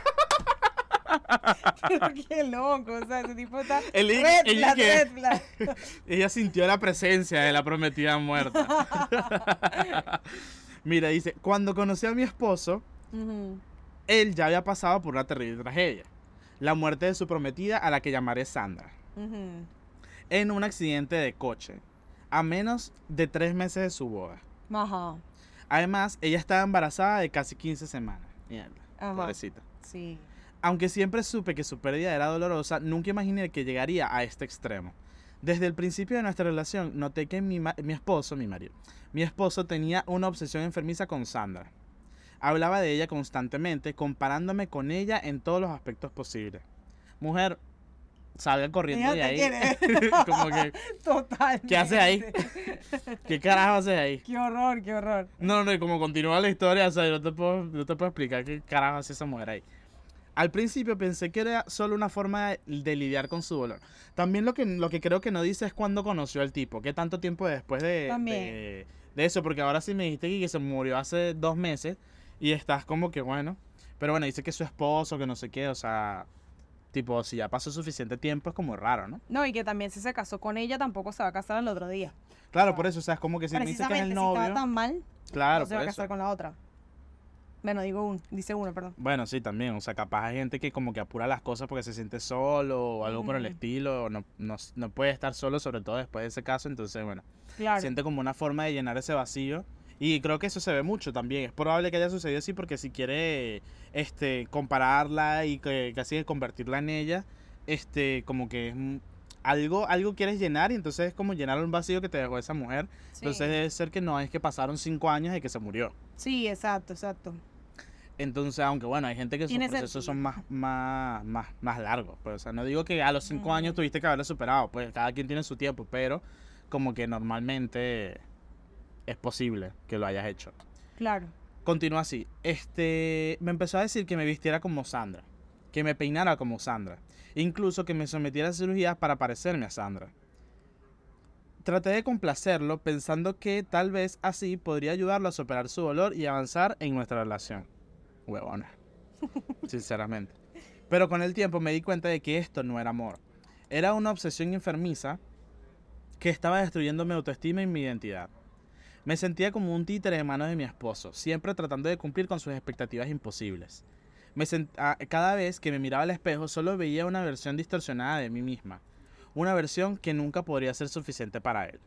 Pero qué loco, o sea, ese tipo está... El- red ella flag, que- red flag. Ella sintió la presencia de la prometida muerta. Mira, dice, cuando conocí a mi esposo, él ya había pasado por una terrible tragedia. La muerte de su prometida, a la que llamaré Sandra, en un accidente de coche, a menos de tres meses de su boda. Ajá, Además, ella estaba embarazada de casi 15 semanas. Mierda, pobrecita. sí. Aunque siempre supe que su pérdida era dolorosa, nunca imaginé que llegaría a este extremo. Desde el principio de nuestra relación noté que mi, mi esposo, mi marido, mi esposo tenía una obsesión enfermiza con Sandra. Hablaba de ella constantemente, comparándome con ella en todos los aspectos posibles. Mujer, salga corriendo de ahí. Como que, Totalmente. ¿Qué hace ahí? ¿qué carajo haces ahí? Qué horror, qué horror. No, no, y como continúa la historia, o sea, yo no te puedo, no te puedo explicar qué carajo hace esa mujer ahí. Al principio pensé que era solo una forma de, de lidiar con su dolor. También lo que, lo que creo que no dice es cuándo conoció al tipo, qué tanto tiempo después de, También. de, de eso, porque ahora sí me dijiste que se murió hace dos meses y estás como que bueno. Pero bueno, dice que su esposo, que no sé qué, o sea, tipo, si ya pasó suficiente tiempo es como raro, ¿no? No, y que también si se casó con ella, tampoco se va a casar al otro día. Claro, por eso, o sea, es como que si me dice que es el si estaba novio, tan mal, claro, no se va a eso. casar con la otra. Bueno, digo un, dice uno, perdón. Bueno, sí, también. O sea, capaz hay gente que como que apura las cosas porque se siente solo o algo por el estilo. o No, no, no puede estar solo, sobre todo después de ese caso. Entonces, bueno, Claro. siente como una forma de llenar ese vacío. Y creo que eso se ve mucho también. Es probable que haya sucedido así porque si quiere este, compararla y que, casi convertirla en ella, este, como que es algo, algo quieres llenar y entonces es como llenar un vacío que te dejó esa mujer. Sí. Entonces debe ser que no es que pasaron cinco años de que se murió. Sí, exacto, exacto. Entonces, aunque bueno, hay gente que sus procesos son más, más, más, más largos. Pues, o sea, no digo que a los cinco años Ujú. tuviste que haberlo superado, pues cada quien tiene su tiempo, pero como que normalmente es posible que lo hayas hecho. Claro. Continúa así. Este, me empezó a decir que me vistiera como Sandra, que me peinara como Sandra, incluso que me sometiera a cirugías para parecerme a Sandra. Traté de complacerlo pensando que tal vez así podría ayudarlo a superar su dolor y avanzar en nuestra relación. Huevona. Sinceramente. Pero con el tiempo me di cuenta de que esto no era amor. Era una obsesión enfermiza que estaba destruyendo mi autoestima y mi identidad. Me sentía como un títere de manos de mi esposo, siempre tratando de cumplir con sus expectativas imposibles. Me cada vez que me miraba al espejo solo veía una versión distorsionada de mí misma, una versión que nunca podría ser suficiente para él.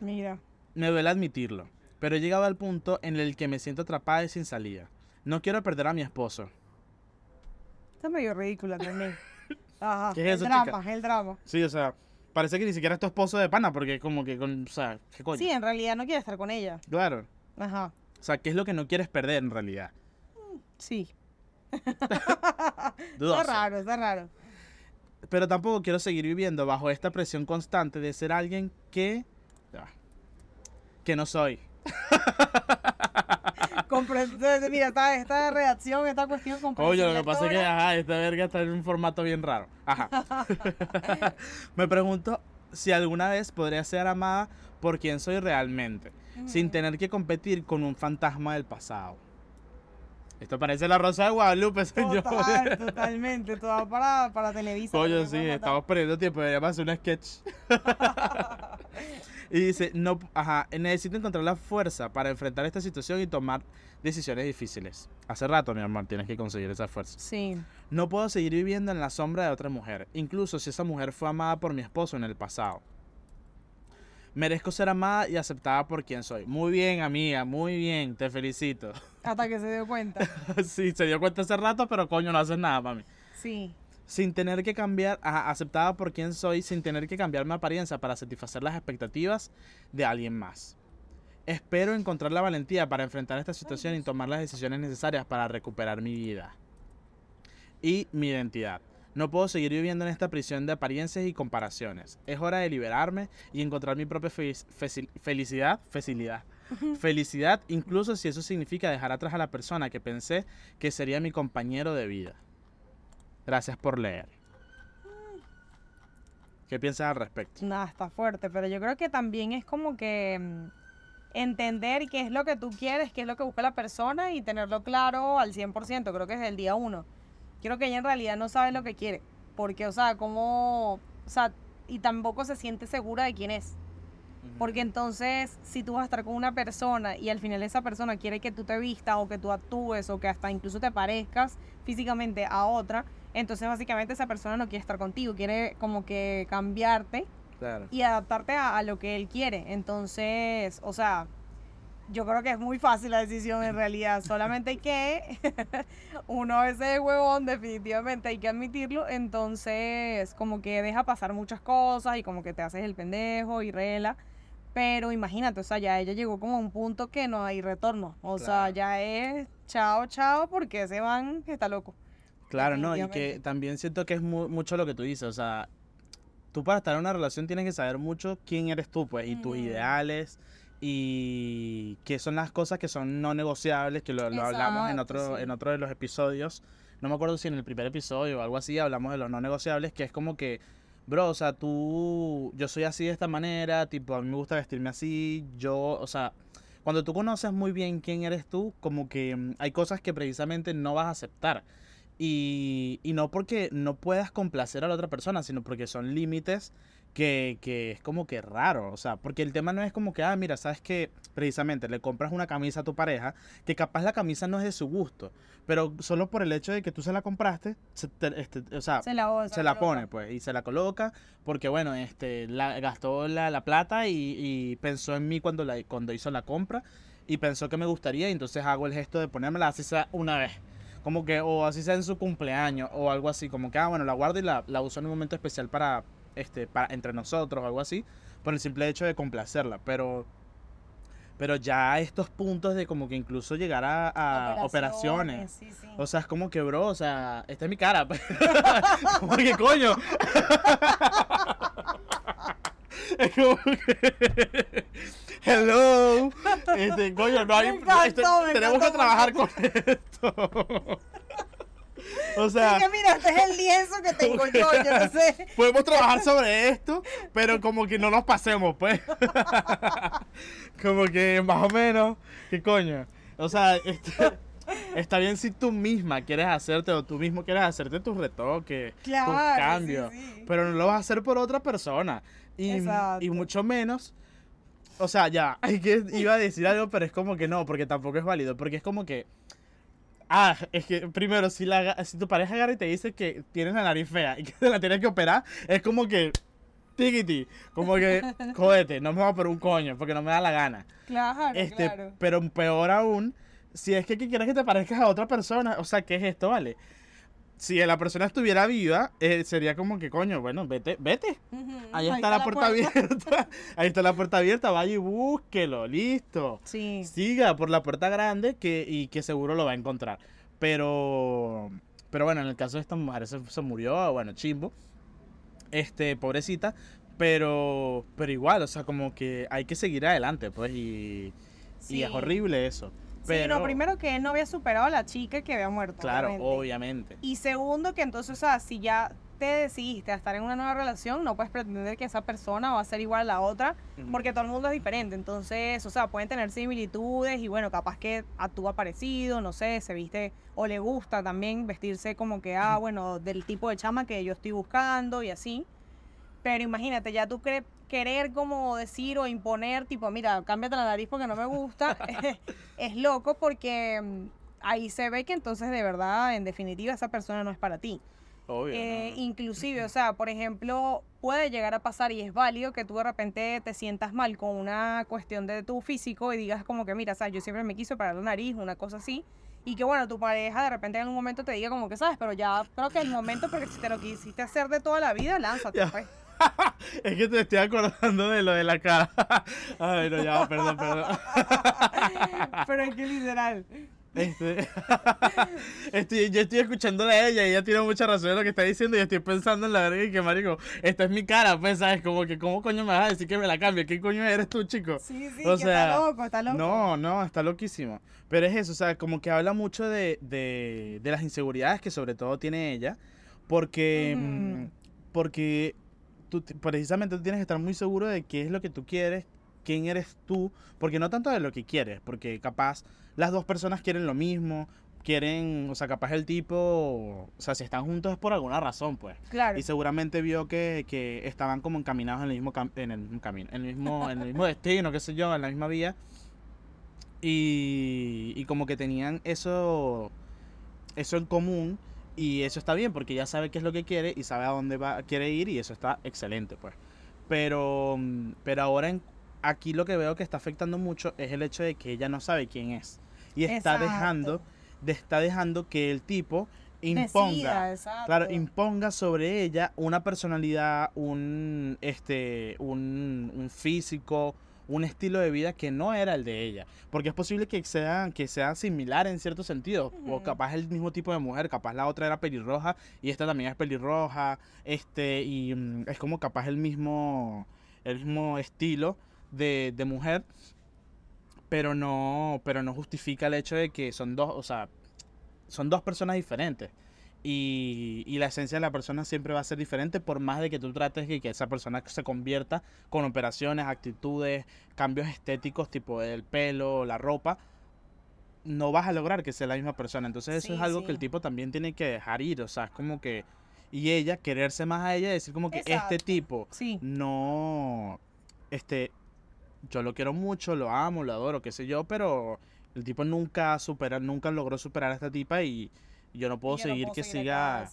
Mira. Me duele admitirlo, pero he llegado al punto en el que me siento atrapada y sin salida. No quiero perder a mi esposo. Está medio ridícula también. Ajá. ¿Qué es eso, el drama, chica? el drama. Sí, o sea, parece que ni siquiera es tu esposo de pana, porque como que con, o sea, ¿qué coño? Sí, en realidad no quiere estar con ella. Claro. Ajá. O sea, ¿qué es lo que no quieres perder en realidad? Sí. Dudoso. Está raro, está raro. Pero tampoco quiero seguir viviendo bajo esta presión constante de ser alguien que... ya, que no soy. Entonces, Mira, esta, esta redacción, esta cuestión Oye, lo que pasa es que, ajá, esta verga está en un formato bien raro. Ajá. Me pregunto si alguna vez podría ser amada por quien soy realmente, sin tener que competir con un fantasma del pasado. Esto parece la Rosa de Guadalupe, señor. Total, totalmente. Todo para, para Televisa. Coño, sí, estamos perdiendo tiempo, deberíamos hacer un sketch. y dice, no, ajá, necesito encontrar la fuerza para enfrentar esta situación y tomar decisiones difíciles. Hace rato, mi amor, tienes que conseguir esa fuerza. Sí. No puedo seguir viviendo en la sombra de otra mujer, incluso si esa mujer fue amada por mi esposo en el pasado. Merezco ser amada y aceptada por quien soy. Muy bien, amiga, muy bien, te felicito. Hasta que se dio cuenta. sí, se dio cuenta hace rato, pero coño, no haces nada para mí. Sí. Sin tener que cambiar, ajá, aceptada por quien soy, sin tener que cambiar mi apariencia para satisfacer las expectativas de alguien más. Espero encontrar la valentía para enfrentar esta situación y tomar las decisiones necesarias para recuperar mi vida y mi identidad. No puedo seguir viviendo en esta prisión de apariencias y comparaciones. Es hora de liberarme y encontrar mi propia fe- felicidad, facilidad. Felicidad, incluso si eso significa dejar atrás a la persona que pensé que sería mi compañero de vida. Gracias por leer. ¿Qué piensas al respecto? Nada, está fuerte, pero yo creo que también es como que mm, entender qué es lo que tú quieres, qué es lo que busca la persona y tenerlo claro al 100%, creo que es el día uno. Creo que ella en realidad no sabe lo que quiere. Porque, o sea, como, o sea, y tampoco se siente segura de quién es. Porque entonces, si tú vas a estar con una persona y al final esa persona quiere que tú te vistas o que tú actúes o que hasta incluso te parezcas físicamente a otra, entonces básicamente esa persona no quiere estar contigo, quiere como que cambiarte y adaptarte a, a, lo que él quiere. Entonces, o sea, yo creo que es muy fácil la decisión en realidad. Solamente hay que, uno a veces es huevón, definitivamente hay que admitirlo. Entonces, como que deja pasar muchas cosas y como que te haces el pendejo y rela. Pero imagínate, o sea, ya ella llegó como a un punto que no hay retorno. O sea, ya es chao, chao, porque se van, está loco. Claro, no, y que también siento que es mucho lo que tú dices, o sea, tú para estar en una relación tienes que saber mucho quién eres tú, pues, y tus ideales, y qué son las cosas que son no negociables, que lo, hablamos en otro, en otro de los episodios. No me acuerdo si en el primer episodio o algo así hablamos de los no negociables, que es como que, bro, o sea, tú, yo soy así de esta manera, tipo, a mí me gusta vestirme así, yo, o sea, cuando tú conoces muy bien quién eres tú, como que mm, hay cosas que precisamente no vas a aceptar. Y, y no porque no puedas complacer a la otra persona, sino porque son límites que, que, es como que raro, o sea, porque el tema no es como que, ah, mira, sabes que precisamente le compras una camisa a tu pareja, que capaz la camisa no es de su gusto, pero solo por el hecho de que tú se la compraste, este, o sea, se la, se la pone, pues, y se la coloca, porque bueno, este, la, gastó la, la plata y, y, pensó en mí cuando, la, cuando hizo la compra, y pensó que me gustaría, y entonces hago el gesto de ponérmela así sea una vez como que, o así sea en su cumpleaños, o algo así, como que, ah, bueno, la guardo y la, la uso en un momento especial para, este, para, entre nosotros o algo así, por el simple hecho de complacerla. Pero, pero ya estos puntos de como que incluso llegar a, operaciones. O sea, es como que, bro, o sea, esta es mi cara. Porque coño. es como que. Hello. Este, coño, no hay. Este, tenemos que trabajar con esto. O sea. mira, este es el lienzo que tengo yo, yo no sé. Podemos trabajar sobre esto, pero como que no nos pasemos, pues. como que más o menos. ¿Qué coño? O sea, este, está bien si tú misma quieres hacerte o tú mismo quieres hacerte tus retoques, tus cambios, pero no lo vas a hacer por otra persona. Y, y mucho menos. O sea, ya, hay que, iba a decir algo, pero es como que no, porque tampoco es válido. Porque es como que Ah, es que primero, si, la, si tu pareja agarra y te dice que tienes la nariz fea y que te la tienes que operar, es como que. Tigiti. Como que, jodete, no me va por un coño, porque no me da la gana. Claro, este, claro. Pero peor aún, si es que, que quieres que te parezcas a otra persona, o sea, ¿qué es esto, vale? Si la persona estuviera viva, eh, sería como que, coño, bueno, vete, vete. Ahí, está, la, puerta, abierta. Ahí está la puerta abierta, vaya y búsquelo, listo. Sí. Siga por la puerta grande que, y que seguro lo va a encontrar. Pero, pero bueno, en el caso de esta mujer se, murió, bueno, chimbo. Este, pobrecita. Pero, pero igual, o sea, como que hay que seguir adelante, pues, y, y es horrible eso. Pero, sí, primero que él no había superado a la chica que había muerto. Claro, obviamente. Y segundo que entonces, o sea, si ya te decidiste a estar en una nueva relación, no puedes pretender que esa persona va a ser igual a la otra, porque todo el mundo es diferente. Entonces, o sea, pueden tener similitudes y bueno, capaz que actúa parecido, no sé, se viste o le gusta también vestirse como que, ah, bueno, del tipo de chama que yo estoy buscando y así. Pero imagínate, ya tú crees querer como decir o imponer, tipo, mira, cámbiate la nariz porque no me gusta, es loco porque mm, ahí se ve que entonces de verdad, en definitiva, esa persona no es para ti. Obvio, eh, Inclusive, o sea, por ejemplo, puede llegar a pasar y es válido que tú de repente te sientas mal con una cuestión de tu físico y digas como que, mira, sabes, yo siempre me quiso parar la nariz, una cosa así. Y que bueno, tu pareja de repente en un momento te diga como que sabes, pero ya creo que es el momento porque si te lo quisiste hacer de toda la vida, lánzate, pues. es que te estoy acordando de lo de la cara. Ay, no, ya, perdón, perdón. Pero es que literal. Este, estoy, yo estoy escuchándola a ella y ella tiene mucha razón en lo que está diciendo y estoy pensando en la verdad y que marico, esta es mi cara, pues sabes, como que cómo coño me vas a decir que me la cambie, ¿qué coño eres tú, chico? Sí, sí, o sea, está loco, está loco. No, no, está loquísimo. Pero es eso, o sea, como que habla mucho de, de, de las inseguridades que sobre todo tiene ella, porque, mm, porque tú, precisamente tú tienes que estar muy seguro de qué es lo que tú quieres, quién eres tú, porque no tanto de lo que quieres, porque capaz las dos personas quieren lo mismo, quieren, o sea, capaz el tipo, o sea, si están juntos es por alguna razón, pues. Claro. Y seguramente vio que, que estaban como encaminados en el mismo cam- en el mismo camino, en el mismo, en el mismo destino, qué sé yo, en la misma vía. Y, y como que tenían eso, eso en común. Y eso está bien, porque ya sabe qué es lo que quiere y sabe a dónde va, quiere ir, y eso está excelente, pues. Pero, mm, pero ahora en- aquí lo que veo que está afectando mucho es el hecho de que ella no sabe quién es. Y está Exacto. dejando, de, está dejando que el tipo imponga. Decida. Claro, imponga sobre ella una personalidad, un, este, un, un físico, un estilo de vida que no era el de ella. Porque es posible que sea, que sea similar en cierto sentido. O capaz el mismo tipo de mujer, capaz la otra era pelirroja y esta también es pelirroja. Este, y mm, es como capaz el mismo, el mismo estilo de, de mujer. Pero no, pero no justifica el hecho de que son dos, o sea, son dos personas diferentes. Y, y la esencia de la persona siempre va a ser diferente por más de que tú trates de que esa persona se convierta con operaciones, actitudes, cambios estéticos tipo el pelo, la ropa. No vas a lograr que sea la misma persona. Entonces eso Sí, es algo sí. que el tipo también tiene que dejar ir. O sea, es como que... Y ella, quererse más a ella y decir como que este tipo Sí. no, este, yo lo quiero mucho, lo amo, lo adoro, qué sé yo, pero el tipo nunca supera, nunca logró superar a esta tipa y yo no puedo Yo no seguir puedo que seguir siga,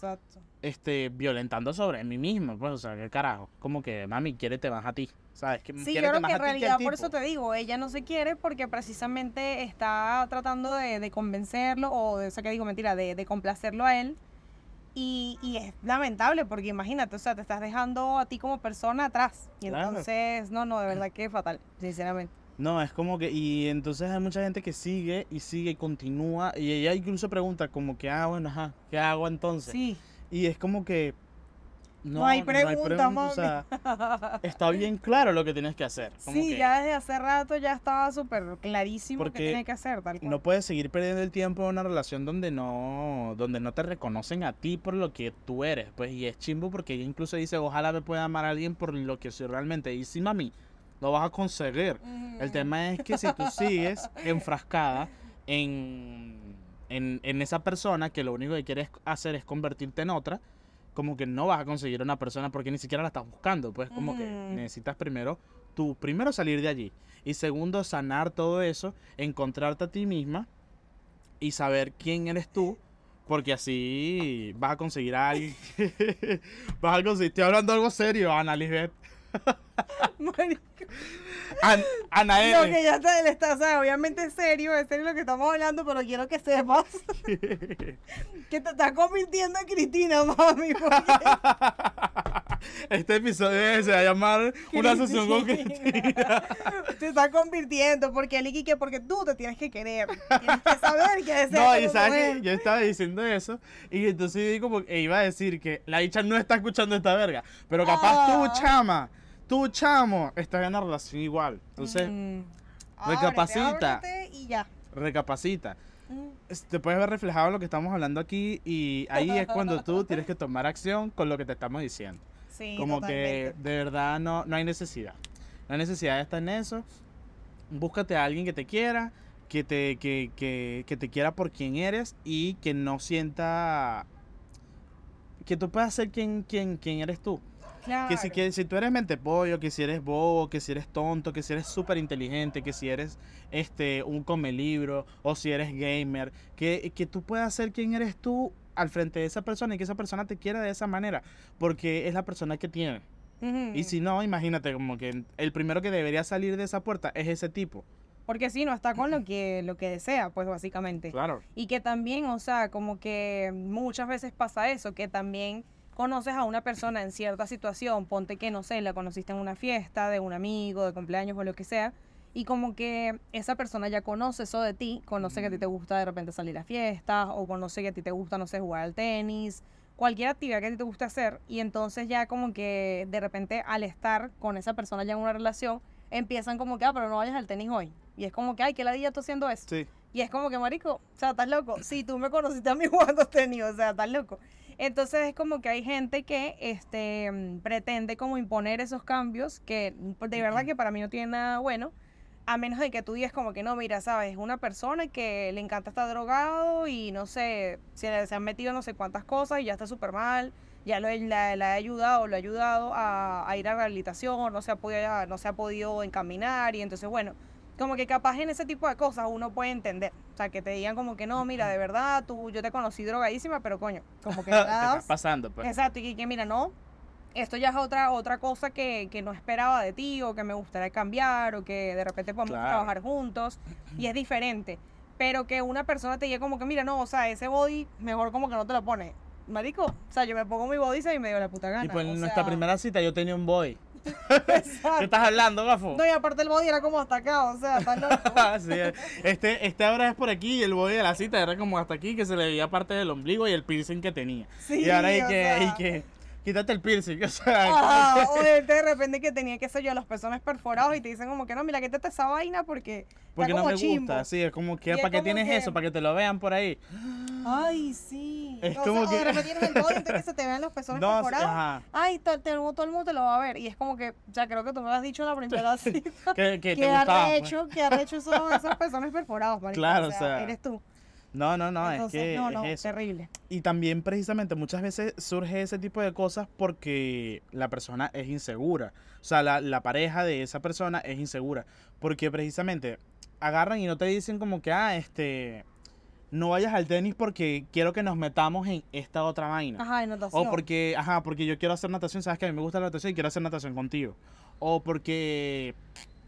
este, violentando sobre mí mismo, pues, o sea, qué carajo, como que, mami, quiérete más a ti, ¿sabes? Que Sí, yo creo que en ti que realidad por eso te digo, ella no se quiere porque precisamente está tratando de, de convencerlo o de, o sea, que digo mentira, de, de complacerlo a él. Y, y es lamentable porque imagínate, o sea, te estás dejando a ti como persona atrás. Y Claro. entonces, no, no, de verdad que es fatal, sinceramente. No, es como que, y entonces hay mucha gente que sigue y sigue y continúa, y ella incluso pregunta como que, ah, bueno, ajá, ¿qué hago entonces? Sí. Y es como que... No hay pregunta, pregunta, o mami. sea, está bien claro lo que tienes que hacer. como Sí, que ya desde hace rato ya estaba súper clarísimo Porque que tiene que hacer, tal cual. No puedes seguir perdiendo el tiempo en una relación donde no, donde no te reconocen a ti por lo que tú eres. Pues, y es chimbo porque ella incluso dice, ojalá me pueda amar a alguien por lo que soy realmente. Y sí, mami, lo vas a conseguir. El tema es que si tú sigues enfrascada en, en, en esa persona que lo único que quieres hacer es convertirte en otra, como que no vas a conseguir una persona porque ni siquiera la estás buscando. Pues como que necesitas primero, tú primero salir de allí. Y segundo, sanar todo eso, encontrarte a ti misma y saber quién eres tú. Porque así vas a conseguir a alguien. vas a conseguir. Estoy hablando algo serio, Ana Lisbeth. Marico, An- Ana Lo que ya está, él está, o sea, obviamente es serio, es serio lo que estamos hablando, pero quiero que sepas que te estás convirtiendo en Cristina, mami. Este episodio se va a llamar Una sesión con Cristina. te estás convirtiendo, porque y que porque tú te tienes que querer. Tienes que saber que deseas No, y sabes que yo estaba diciendo eso. Y entonces yo digo, e iba a decir que la dicha no está escuchando esta verga. Pero capaz Ah. tú, chama, tú, chamo, estás en una relación igual. Entonces, Mm. recapacita. Ábrete, ábrete y ya. recapacita. Mm. Te puedes ver reflejado en lo que estamos hablando aquí. Y ahí es cuando tú tienes que tomar acción con lo que te estamos diciendo. Sí, Como totalmente. que de verdad no, no hay necesidad. No hay necesidad de estar en eso. Búscate a alguien que te quiera, que te, que, que, que te quiera por quien eres y que no sienta que tú puedas ser quien, quien, quien eres tú. Claro. Que si, que si tú eres mente pollo, que si eres bobo, que si eres tonto, que si eres súper inteligente, que si eres este un come libro o si eres gamer, que, que tú puedas ser quien eres tú al frente de esa persona y que esa persona te quiera de esa manera, porque es la persona que tiene. Y si no, imagínate como que el primero que debería salir de esa puerta es ese tipo. Porque sí, no está con lo que, lo que desea, pues básicamente. Claro. Y que también, o sea, como que muchas veces pasa eso, que también conoces a una persona en cierta situación, ponte que, no sé, la conociste en una fiesta de un amigo, de cumpleaños o lo que sea, y como que esa persona ya conoce eso de ti, conoce que a ti te gusta de repente salir a fiestas, o conoce que a ti te gusta, no sé, jugar al tenis, cualquier actividad que a ti te guste hacer, y entonces ya como que de repente al estar con esa persona ya en una relación, empiezan como que, ah, pero no vayas al tenis hoy. Y es como que, ay, ¿qué ladilla tú haciendo eso? Sí. Y es como que, marico, o sea, estás loco. Sí, tú me conociste a mí jugando tenis, o sea, estás loco. Entonces es como que hay gente que este, mm, pretende como imponer esos cambios que mm, de verdad que para mí no tiene nada bueno, a menos de que tú digas como que no, mira, sabes, es una persona que le encanta estar drogado y no sé, se, se han metido no sé cuántas cosas y ya está súper mal, ya lo, la, la ha ayudado, lo ha ayudado a, a ir a rehabilitación, no se, ha podido, no se ha podido encaminar y entonces, bueno, como que capaz en ese tipo de cosas uno puede entender. O sea, que te digan como que no, mira, de verdad, tú, yo te conocí drogadísima, pero coño, como que... ¿Qué está pasando? Pues? Exacto, y que mira, no, esto ya es otra, otra cosa que, que, no esperaba de ti o que me gustaría cambiar o que de repente podemos claro. trabajar juntos y es diferente. Pero que una persona te diga como que, mira, no, o sea, ese body mejor como que no te lo pone. Marico, o sea, yo me pongo mi body y me dio la puta gana. Y pues o en sea, nuestra primera cita yo tenía un boy. ¿Qué estás hablando, gafo? No, y aparte el body era como hasta acá, o sea, tan loco. sí, este, este ahora es por aquí y el body de la cita era como hasta aquí, que se le veía parte del ombligo y el piercing que tenía. Sí, y ahora hay que, sea. hay que quítate el piercing, o sea, Ajá, o de, de repente que tenía, qué sé yo, los pezones perforados y te dicen como que no, mira, quítate esa vaina porque porque está no como me chimbo. gusta, sí, es como que para qué tienes que- eso, para que te lo vean por ahí. Ay, sí. Es o como sea, o de que- repente tienes el que se te vean los pezones No, perforados. ajá. Ay, to- te- todo el mundo te lo va a ver. Y es como que, ya creo que tú me lo has dicho en la primera cita. Que, que te Que gustaba. pues. que arrecho esos, esos pezones perforados, marico. Claro, o o sea, sea, eres tú. No, no, no, Entonces, es que no, no, es eso. terrible. Y también precisamente muchas veces surge ese tipo de cosas porque la persona es insegura. O sea, la, la pareja de esa persona es insegura. Porque precisamente agarran y no te dicen como que, ah, este, no vayas al tenis porque quiero que nos metamos en esta otra vaina. Ajá, en natación. O porque, ajá, porque yo quiero hacer natación, sabes que a mí me gusta la natación y quiero hacer natación contigo. O porque,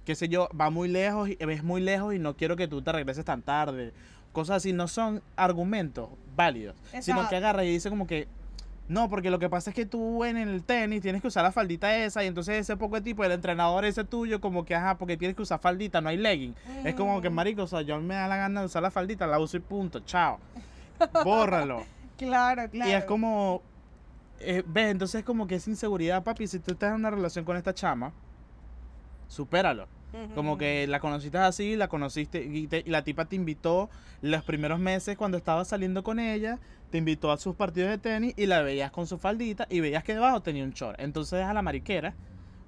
qué sé yo, va muy lejos y ves muy lejos y no quiero que tú te regreses tan tarde. Cosas así, no son argumentos válidos. Sino que agarra y dice como que, no, porque lo que pasa es que tú en el tenis tienes que usar la faldita esa y entonces ese poco de tipo, el entrenador ese tuyo, como que, ajá, porque tienes que usar faldita, no hay legging. Es como que, marico, o sea, yo me da la gana de usar la faldita, la uso y punto, chao. Bórralo. Claro, claro. Y es como, eh, ves, entonces es como que es inseguridad, papi. Si tú estás en una relación con esta chama, supéralo. Como que la conociste así, la conociste y, te- y la tipa te invitó los primeros meses cuando estabas saliendo con ella, te invitó a sus partidos de tenis y la veías con su faldita y veías que debajo tenía un short. Entonces deja la mariquera,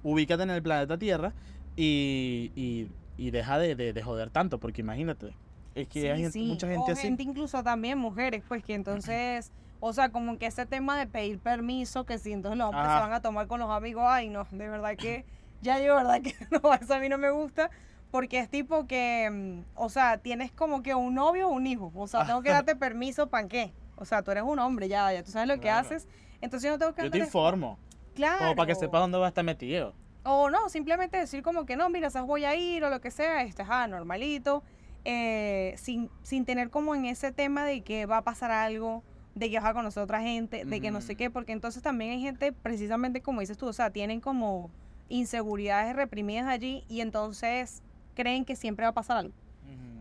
ubícate en el planeta Tierra y, y, y deja de, de- de joder tanto, porque imagínate, es que Sí, hay sí. mucha o gente así. gente incluso también mujeres, pues que entonces, o sea, como que ese tema de pedir permiso, que si entonces los hombres se van a tomar con los amigos, ay no, de verdad que, ya yo, verdad que no, eso a mí no me gusta, porque es tipo que, mm, o sea, tienes como que un novio o un hijo, o sea, tengo que darte permiso, ¿para qué? O sea, tú eres un hombre, ya, ya tú sabes lo que Claro. haces, entonces yo no tengo que Yo te informo, Claro. como para que sepas dónde va a estar metido. O no, simplemente decir como que no, mira, sabes, voy a ir o lo que sea, este, ajá, normalito, eh, sin, sin tener como en ese tema de que va a pasar algo, de que vas a conocer a otra gente, de que no sé qué, porque entonces también hay gente, precisamente como dices tú, o sea, tienen como inseguridades reprimidas allí y entonces creen que siempre va a pasar algo.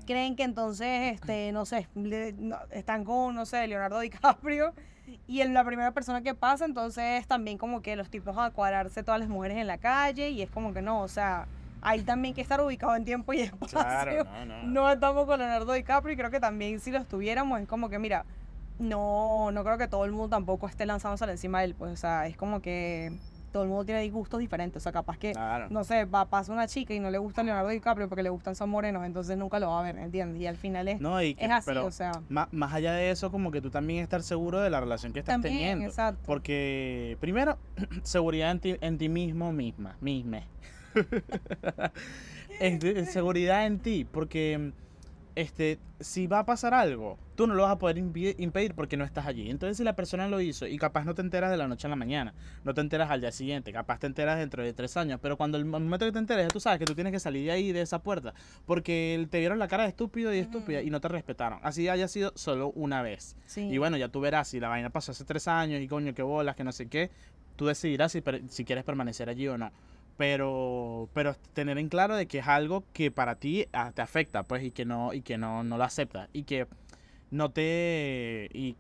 Creen que entonces, este, no sé, le- no- están con, no sé, Leonardo DiCaprio y en la primera persona que pasa, entonces también como que los tipos a cuadrarse todas las mujeres en la calle y es como que no, o sea, hay también que estar ubicado en tiempo y espacio. Claro, no, no. No estamos con Leonardo DiCaprio y creo que también si lo estuviéramos es como que, mira, no, no creo que todo el mundo tampoco esté lanzándose encima de él, pues, o sea, es como que todo el mundo tiene gustos diferentes, o sea, capaz que, Claro. no sé, va, pasa una chica y no le gusta Leonardo DiCaprio porque le gustan son morenos, entonces nunca lo va a ver, ¿entiendes? Y al final es, No, y que- es así, pero o sea, ma- más allá de eso, como que tú también estar seguro de la relación que estás también, teniendo. exacto. Porque, primero, seguridad en ti, en ti mismo, misma, misma. Es de- seguridad en ti, porque este, si va a pasar algo, tú no lo vas a poder impedir porque no estás allí. Entonces, si la persona lo hizo y capaz no te enteras de la noche a la mañana, no te enteras al día siguiente, capaz te enteras dentro de tres años, pero cuando el momento que te enteres, ya tú sabes que tú tienes que salir de ahí, de esa puerta, porque te vieron la cara de estúpido y estúpida y no te respetaron. Así haya sido solo una vez. Sí. Y bueno, ya tú verás si la vaina pasó hace tres años y coño, qué bolas, que no sé qué. Tú decidirás si, si quieres permanecer allí o no. Pero, pero tener en claro de que es algo que para ti ah, te afecta, pues, y que no, y que no, no lo aceptas. Y que no te y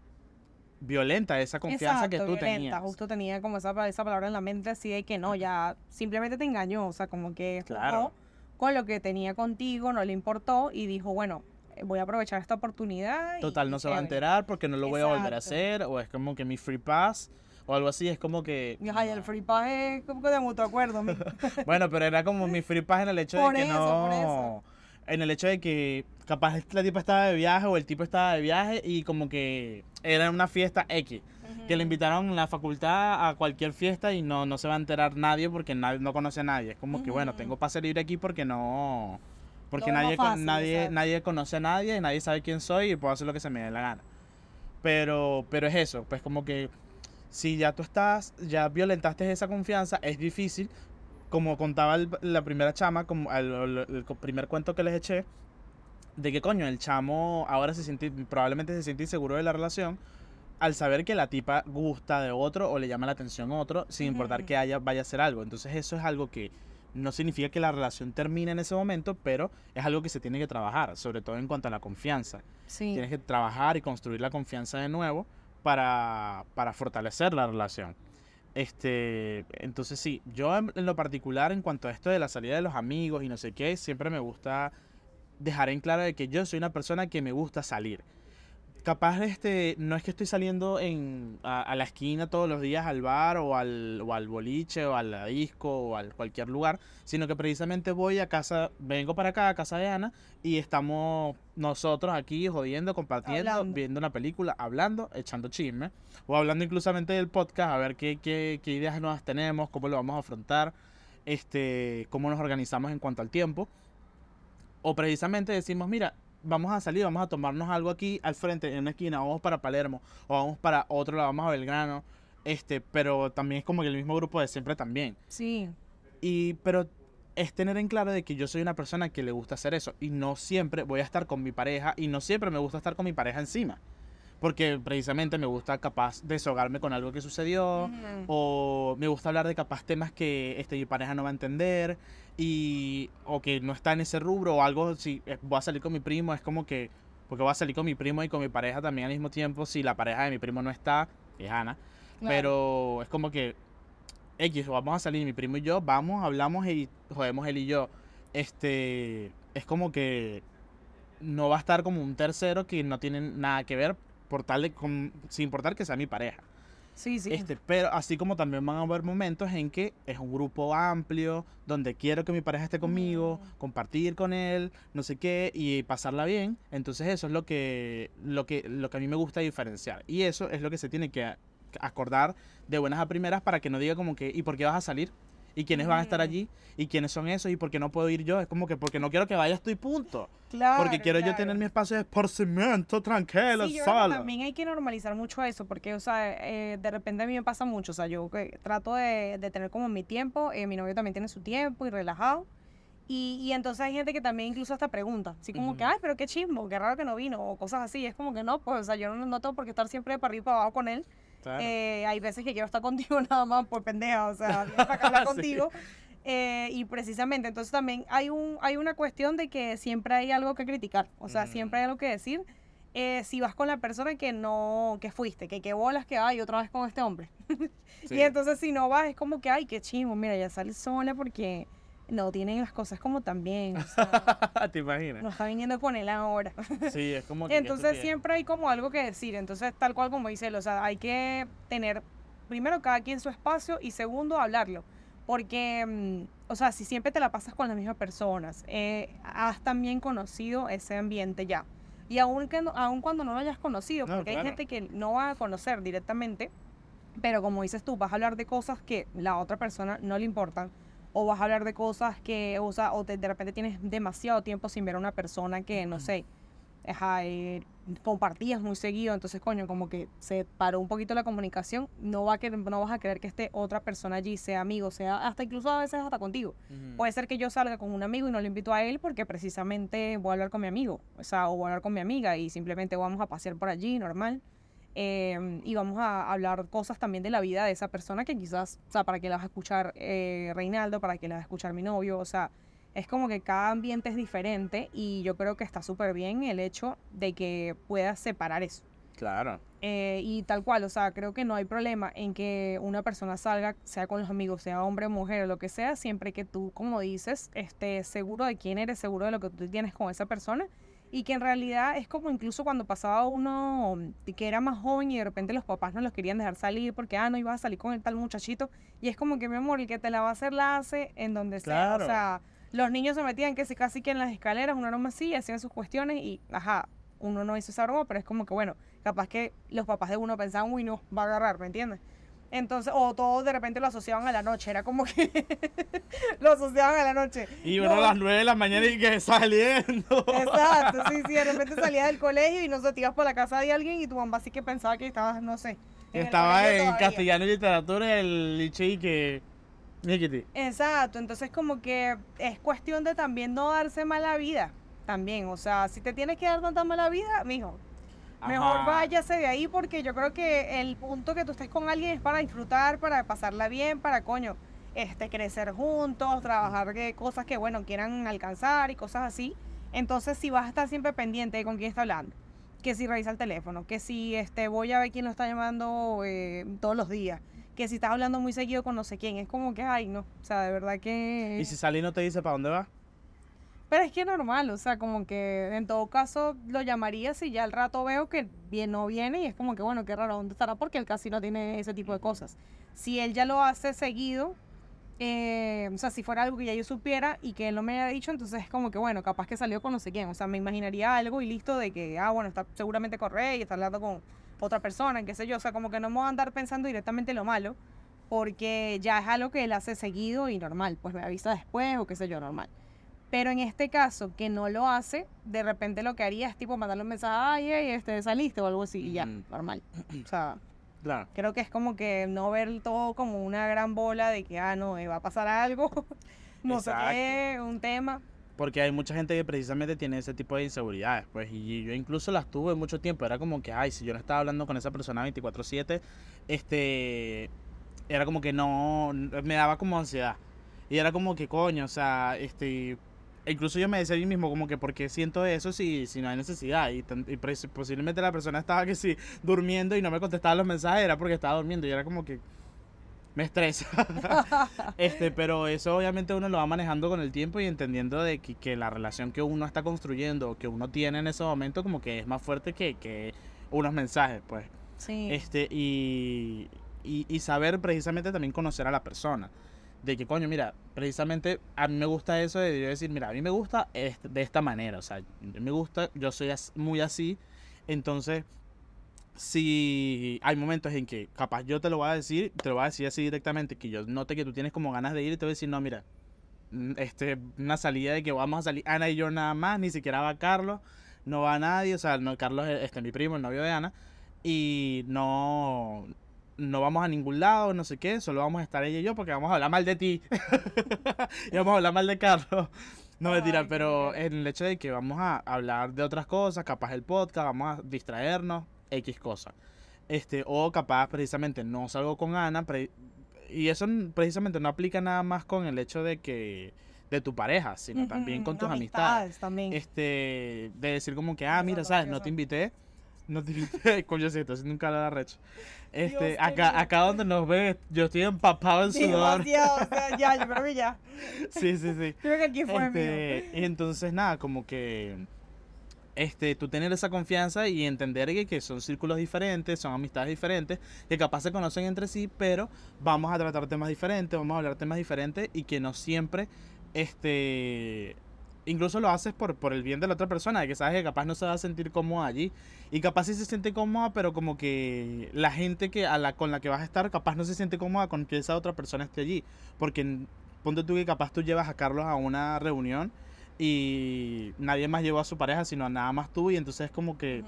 violenta esa confianza que Exacto, tú violenta, tenías. Justo tenía como esa, esa palabra en la mente así de que no, ya simplemente te engañó, o sea, como que Claro. con lo que tenía contigo, no le importó y dijo, bueno, eh, voy a aprovechar esta oportunidad. Total, y no se va a enterar porque no lo voy a volver a Exacto. hacer. O es como que mi free pass. o algo así, es como que... Ay, el free pass es como que de mutuo acuerdo. Bueno, pero era como mi free pass en el hecho Por de que eso, no... por eso. En el hecho de que capaz la tipa estaba de viaje o el tipo estaba de viaje y como que era una fiesta X. Que le invitaron en la facultad a cualquier fiesta y no, no se va a enterar nadie porque nadie, no conoce a nadie. Es como que, bueno, tengo pase libre aquí porque no... Porque nadie, fácil, nadie, nadie conoce a nadie, nadie sabe quién soy y puedo hacer lo que se me dé la gana. Pero, pero es eso, pues como que si ya tú estás, ya violentaste esa confianza, es difícil, como contaba el- la primera chama, como el, el- el primer cuento que les eché, de que coño, el chamo ahora se siente, probablemente se siente inseguro de la relación al saber que la tipa gusta de otro o le llama la atención a otro, sin importar que haya, vaya a hacer algo. Entonces eso es algo que no significa que la relación termine en ese momento, pero es algo que se tiene que trabajar, sobre todo en cuanto a la confianza. Sí. Tienes que trabajar y construir la confianza de nuevo para, para fortalecer la relación. Este, entonces sí, yo en, lo particular en cuanto a esto de la salida de los amigos y no sé qué, siempre me gusta dejar en claro de que yo soy una persona que me gusta salir. Capaz este, no es que estoy saliendo en, a, a la esquina todos los días al bar o al, o al boliche o a la disco o a cualquier lugar, sino que precisamente voy a casa, vengo para acá a casa de Ana y estamos nosotros aquí jodiendo, compartiendo, Hablando. viendo una película, hablando, echando chisme o hablando inclusivamente del podcast, a ver qué, qué, qué ideas nuevas tenemos, cómo lo vamos a afrontar, este, cómo nos organizamos en cuanto al tiempo. O precisamente decimos, mira, vamos a salir, vamos a tomarnos algo aquí al frente, en una esquina, vamos para Palermo, o vamos para otro lado, vamos a Belgrano, este, pero también es como que el mismo grupo de siempre también. Sí. Y, pero es tener en claro de que yo soy una persona que le gusta hacer eso y no siempre voy a estar con mi pareja y no siempre me gusta estar con mi pareja encima. Porque precisamente me gusta capaz desahogarme con algo que sucedió o me gusta hablar de capaz temas que este, mi pareja no va a entender y o que no está en ese rubro o algo si eh, voy a salir con mi primo es como que porque voy a salir con mi primo y con mi pareja también al mismo tiempo si la pareja de mi primo no está es Ana. Pero es como que X vamos a salir mi primo y yo vamos hablamos y jodemos él y yo. Este es como que no va a estar como un tercero que no tiene nada que ver por tal de con- sin importar que sea mi pareja Sí, sí. este, pero así como también van a haber momentos en que es un grupo amplio, donde quiero que mi pareja esté conmigo, Mm. compartir con él, no sé qué, y pasarla bien. Entonces eso es lo que, lo que, lo que a mí me gusta diferenciar. Y eso es lo que se tiene que acordar de buenas a primeras para que no diga como que, ¿y por qué vas a salir? ¿Y quiénes van a estar allí? ¿Y quiénes son esos? ¿Y por qué no puedo ir yo? Es como que porque no quiero que vayas tú y punto. Claro, porque quiero yo claro. tener mi espacio de esparcimiento tranquilo, Sí, yo creo que también hay que normalizar mucho eso, porque, o sea, eh, de repente a mí me pasa mucho, o sea, yo que trato de, de tener como mi tiempo, eh, mi novio también tiene su tiempo y relajado, y, y entonces hay gente que también incluso hasta pregunta, así como que, Ujú. ay, pero qué chismo, qué raro que no vino, o cosas así, es como que no, pues, o sea, yo no, no tengo por qué estar siempre para arriba y para abajo con él, Claro. eh, hay veces que quiero estar contigo nada más por pendeja, o sea, para hablar Sí. contigo. eh, y precisamente, entonces también hay, un, hay una cuestión de que siempre hay algo que criticar, o sea, siempre hay algo que decir. eh, si vas con la persona que no, que fuiste, que qué bolas que hay otra vez con este hombre. Sí. Y entonces si no vas, es como que, ay, qué chingo, mira, ya sales sola porque no tienen las cosas como también, o sea, ¿Te imaginas? no está viniendo con él ahora. Sí, es como que... ¿qué tú Entonces siempre hay como algo que decir. Entonces, tal cual como dice él, o sea, hay que tener, primero, cada quien su espacio y segundo, hablarlo. Porque, mm, o sea, si siempre te la pasas con las mismas personas, eh, has también conocido ese ambiente ya. Y aun, que no- aun cuando no lo hayas conocido, No, porque claro. hay gente que no va a conocer directamente, pero como dices tú, vas a hablar de cosas que la otra persona no le importan. O vas a hablar de cosas que, o sea, o te- de repente tienes demasiado tiempo sin ver a una persona que, no sé, ajá, eh, compartías muy seguido, entonces, coño, como que se paró un poquito la comunicación, no, va a querer- no vas a querer que esté otra persona allí, sea amigo, sea hasta incluso a veces hasta contigo. Puede ser que yo salga con un amigo y no lo invito a él porque precisamente voy a hablar con mi amigo, o sea, o voy a hablar con mi amiga y simplemente vamos a pasear por allí, normal. Eh, y vamos a hablar cosas también de la vida de esa persona que quizás, o sea, para que la vas a escuchar eh, Reinaldo, para que la vas a escuchar mi novio, o sea, es como que cada ambiente es diferente y yo creo que está súper bien el hecho de que puedas separar eso. Claro. Eh, y tal cual, o sea, creo que no hay problema en que una persona salga, sea con los amigos, sea hombre mujer lo que sea, siempre que tú, como dices, estés seguro de quién eres, seguro de lo que tú tienes con esa persona y que en realidad es como incluso cuando pasaba uno que era más joven y de repente los papás no los querían dejar salir porque, ah, no ibas a salir con el tal muchachito. Y es como que, mi amor, el que te la va a hacer la hace en donde sea. O sea, los niños se metían que casi que en las escaleras, uno era más así, hacían sus cuestiones y, ajá, uno no hizo esa broma, pero es como que, bueno, capaz que los papás de uno pensaban, uy, no, va a agarrar, ¿me entiendes? Entonces, o todos de repente lo asociaban a la noche, era como que lo asociaban a la noche. Y uno a las nueve de la mañana y que saliendo. Exacto, sí, sí, de repente salías del colegio y no sé, te ibas por la casa de alguien y tu mamá sí que pensaba que estabas, no sé. Estaba en castellano y literatura el liche y que... Exacto, entonces como que es cuestión de también no darse mala vida, también, o sea, si te tienes que dar tanta mala vida, mijo, Mejor váyase de ahí porque yo creo que el punto que tú estés con alguien es para disfrutar, para pasarla bien, para coño, este, crecer juntos, trabajar de cosas que, bueno, quieran alcanzar y cosas así. Entonces, si vas a estar siempre pendiente de con quién está hablando, que si revisa el teléfono, que si este, voy a ver quién lo está llamando eh, todos los días, que si estás hablando muy seguido con no sé quién, es como que, ay, no, o sea, de verdad que... ¿Y si salí no te dice para dónde va? Pero es que normal, o sea, como que en todo caso lo llamaría si ya al rato veo que bien no viene y es como que, bueno, qué raro, ¿dónde estará? Porque él casi no tiene ese tipo de cosas. Si él ya lo hace seguido, eh, o sea, si fuera algo que ya yo supiera y que él no me haya dicho, entonces es como que, bueno, capaz que salió con no sé quién. O sea, me imaginaría algo y listo de que, ah, bueno, está seguramente corre y está hablando con otra persona, qué sé yo. O sea, como que no me voy a andar pensando directamente lo malo, porque ya es algo que él hace seguido y normal. Pues me avisa después o qué sé yo, normal. Pero en este caso, que no lo hace, de repente lo que haría es tipo mandarle un mensaje, ay, este, saliste o algo así, y ya, normal. O sea, claro. creo que es como que no ver todo como una gran bola de que, ah, no, eh, va a pasar algo, no sé qué, un tema. Porque hay mucha gente que precisamente tiene ese tipo de inseguridades, pues, y yo incluso las tuve mucho tiempo. Era como que, ay, si yo no estaba hablando con esa persona 24-7, este, era como que no, me daba como ansiedad. Y era como que, coño, o sea, este, incluso yo me decía a mí mismo como que por qué siento eso si, si no hay necesidad y, posiblemente la persona estaba que sí durmiendo y no me contestaba los mensajes era porque estaba durmiendo y era como que me estresa. Este pero eso obviamente uno lo va manejando con el tiempo y entendiendo de que, la relación que uno está construyendo que uno tiene en ese momento como que es más fuerte que, que unos mensajes pues. Sí. este y, y, y saber precisamente también conocer a la persona de que, coño, mira, precisamente a mí me gusta eso de decir, mira, a mí me gusta de esta manera, o sea, me gusta, yo soy muy así, entonces, si hay momentos en que capaz yo te lo voy a decir, te lo voy a decir así directamente, que yo note que tú tienes como ganas de ir y te voy a decir, no, mira, mm, este, una salida de que vamos a salir Ana y yo nada más, ni siquiera va Carlos, no va nadie, o sea, no, Carlos es este, mi primo, el novio de Ana, y no, no vamos a ningún lado, no sé qué, solo vamos a estar ella y yo porque vamos a hablar mal de ti. y vamos a hablar mal de Carlos. No me tiran, pero en el hecho de que vamos a hablar de otras cosas, capaz el podcast, vamos a distraernos, X cosas. Este, o capaz precisamente no salgo con Ana, y eso precisamente no aplica nada más con el hecho de que de tu pareja, sino también con tus amistades. También. Este, de decir como que, ah, mira, sabes, no te invité no te coño, sí, estoy haciendo un calor arrecho. Este, acá, acá donde nos ves, yo estoy empapado en sudor. sea, ya, yo creo que ya. Sí, sí, sí. Creo que aquí fue este, Y entonces, nada, como que este, tú tener esa confianza y entender que, que, son círculos diferentes, son amistades diferentes, que capaz se conocen entre sí, pero vamos a tratar temas diferentes, vamos a hablar temas diferentes y que no siempre este incluso lo haces por, por el bien de la otra persona, de que sabes que capaz no se va a sentir cómoda allí. Y capaz sí se siente cómoda, pero como que la gente que a la, con la que vas a estar, capaz no se siente cómoda con que esa otra persona esté allí. Porque ponte tú que capaz tú llevas a Carlos a una reunión y nadie más llevó a su pareja, sino nada más tú. Y entonces es como que,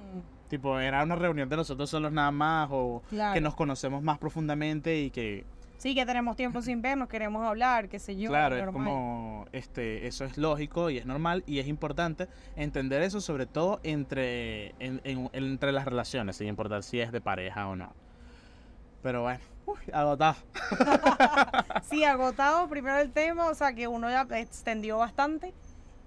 tipo, era una reunión de nosotros solos nada más, o que nos conocemos más profundamente y que sí que tenemos tiempo sin vernos, queremos hablar, qué sé yo. Claro, es como, este, eso es lógico y es normal y es importante entender eso sobre todo entre, entre las relaciones, sin importar si es de pareja o no. Pero bueno, agotado. sí, agotado primero el tema, o sea que uno ya extendió bastante.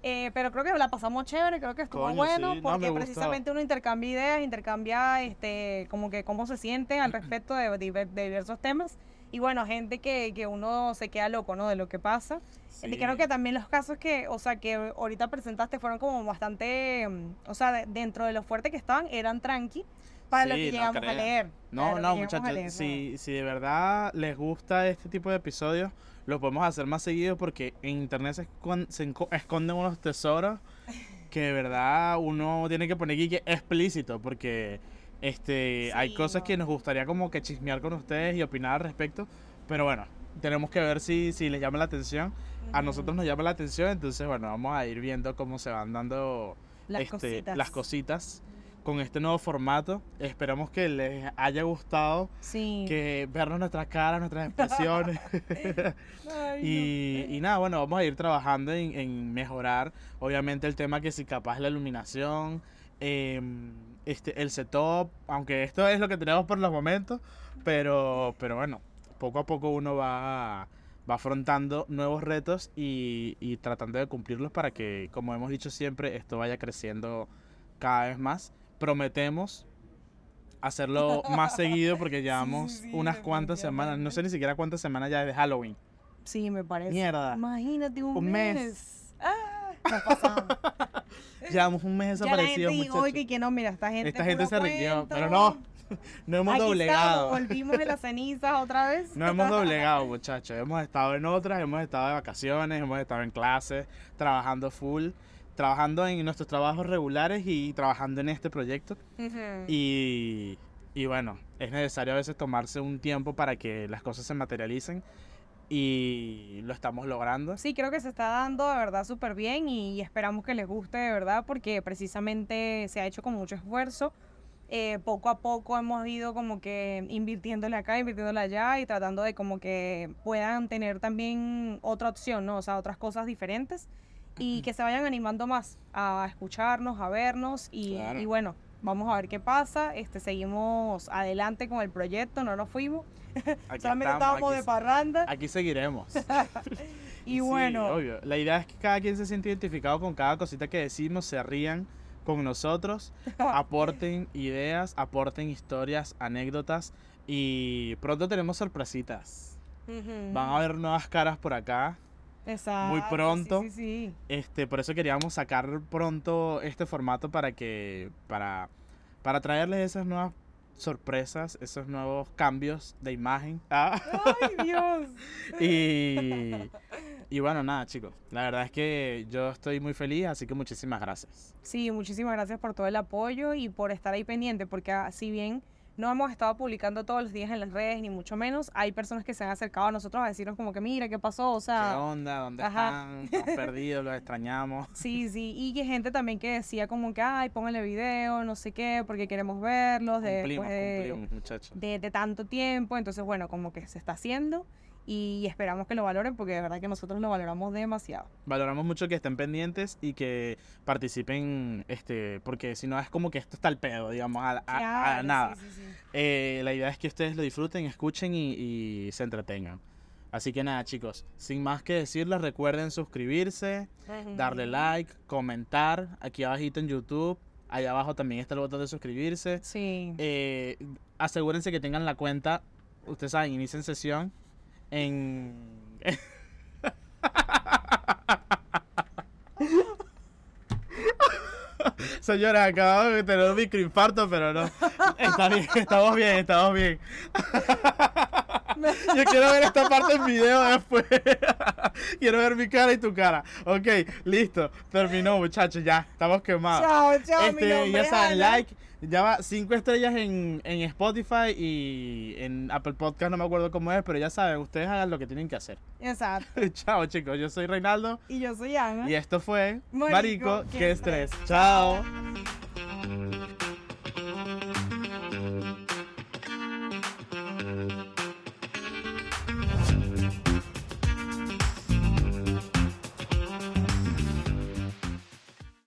Eh, pero creo que la pasamos chévere, creo que estuvo bueno, porque precisamente uno intercambia ideas, intercambia este, como que cómo se siente al respecto de, de diversos temas. Y bueno, gente que, que uno se queda loco, ¿no? De lo que pasa. Sí. Y creo que también los casos que, o sea, que ahorita presentaste fueron como bastante, mm, o sea, de- dentro de lo fuerte que estaban, eran tranqui para lo Sí, que no llegamos a leer. No, lo no, que muchachos, leer, ¿no? si, si de verdad les gusta este tipo de episodios, lo podemos hacer más seguido porque en internet se, escon- se esconden unos tesoros que de verdad uno tiene que poner aquí que explícito porque este hay Sí, cosas que no. nos gustaría como que chismear con ustedes y opinar al respecto, pero bueno, tenemos que ver si, si les llama la atención. A nosotros nos llama la atención, entonces bueno, vamos a ir viendo cómo se van dando Las este, cositas. las cositas con este nuevo formato. Esperamos que les haya gustado, Sí. que vernos nuestras caras, nuestras expresiones. Ay, y, y nada, bueno, vamos a ir trabajando en, en mejorar, obviamente, el tema que si capaz la iluminación, em, este, el setup, aunque esto es lo que tenemos por los momentos, pero, pero bueno, poco a poco uno va, va afrontando nuevos retos y, y tratando de cumplirlos para que, como hemos dicho siempre, esto vaya creciendo cada vez más. Prometemos hacerlo más seguido porque llevamos sí, unas cuantas semanas, no sé ni siquiera cuántas semanas ya de Halloween. Sí, me parece. Mierda. Imagínate un, Un mes. mes. Nos pasamos. Llevamos un mes ya la gente dijo, que no, mira, esta gente Esta gente se rindió, pero no, no hemos Aquí doblegado. estamos, volvimos de las cenizas otra vez. No hemos doblegado, muchachos. Hemos estado en otras, hemos estado de vacaciones, hemos estado en clases, trabajando full, trabajando en nuestros trabajos regulares y trabajando en este proyecto. Ujú. Y, y bueno, es necesario a veces tomarse un tiempo para que las cosas se materialicen y lo estamos logrando. Sí, creo que se está dando de verdad súper bien y esperamos que les guste de verdad porque precisamente se ha hecho con mucho esfuerzo. Eh, poco a poco hemos ido como que invirtiéndole acá, invirtiéndole allá y tratando de como que puedan tener también otra opción, ¿no? O sea, otras cosas diferentes y que se vayan animando más a escucharnos, a vernos y, Claro. y bueno, vamos a ver qué pasa. Este, seguimos adelante con el proyecto, no nos fuimos, Aquí solamente estamos, estábamos aquí de parranda Aquí seguiremos. y Sí, bueno. obvio. La idea es que cada quien se siente identificado con cada cosita que decimos, se rían con nosotros, aporten ideas, aporten historias, anécdotas y pronto tenemos sorpresitas. Ujú. Van a haber nuevas caras por acá. Exacto, sí, pronto. Sí, sí, Este, por eso queríamos sacar pronto este formato para que para para traerles esas nuevas sorpresas, esos nuevos cambios de imagen. Ah. ¡Ay, Dios! Y, y bueno, nada, chicos. La verdad es que yo estoy muy feliz, así que muchísimas gracias. Sí, muchísimas gracias por todo el apoyo y por estar ahí pendiente, porque ah, si bien no hemos estado publicando todos los días en las redes, ni mucho menos, hay personas que se han acercado a nosotros a decirnos como que, mira, ¿qué pasó? O ¿Qué sea, onda? ¿Dónde ajá. están? Estamos perdidos, los extrañamos. sí, sí, y que gente también que decía como que, ay, pónganle video, no sé qué, porque queremos verlos de, Cumplimos, de, cumplimos, muchachos. de, de tanto tiempo, entonces bueno, como que se está haciendo y esperamos que lo valoren porque de verdad que nosotros lo valoramos demasiado. Valoramos mucho que estén pendientes y que participen, este, porque si no es como que esto está al pedo, digamos, a, a- a Claro, sí, nada. sí, sí. Eh, la idea es que ustedes lo disfruten, escuchen y, y se entretengan. Así que nada, chicos, sin más que decirles, recuerden suscribirse, darle like, comentar aquí abajito en YouTube. Allá abajo también está el botón de suscribirse. Sí. Eh, asegúrense que tengan la cuenta, ustedes saben, inicien sesión en... Señora, acabo de tener un microinfarto, pero no. Está bien, estamos bien, estamos bien. Yo quiero ver esta parte en video después. quiero ver mi cara y tu cara. Ok, listo. Terminó, muchachos, ya. Estamos quemados. Chao, chao, mi Este, nombre ya saben, like. Ya va 5 estrellas en, en Spotify y en Apple Podcast, no me acuerdo cómo es, pero ya saben, ustedes hagan lo que tienen que hacer. Exacto. Chao, chicos. Yo soy Reinaldo Y yo soy Ana. y esto fue Marico, Marico, qué qué estrés. Chao.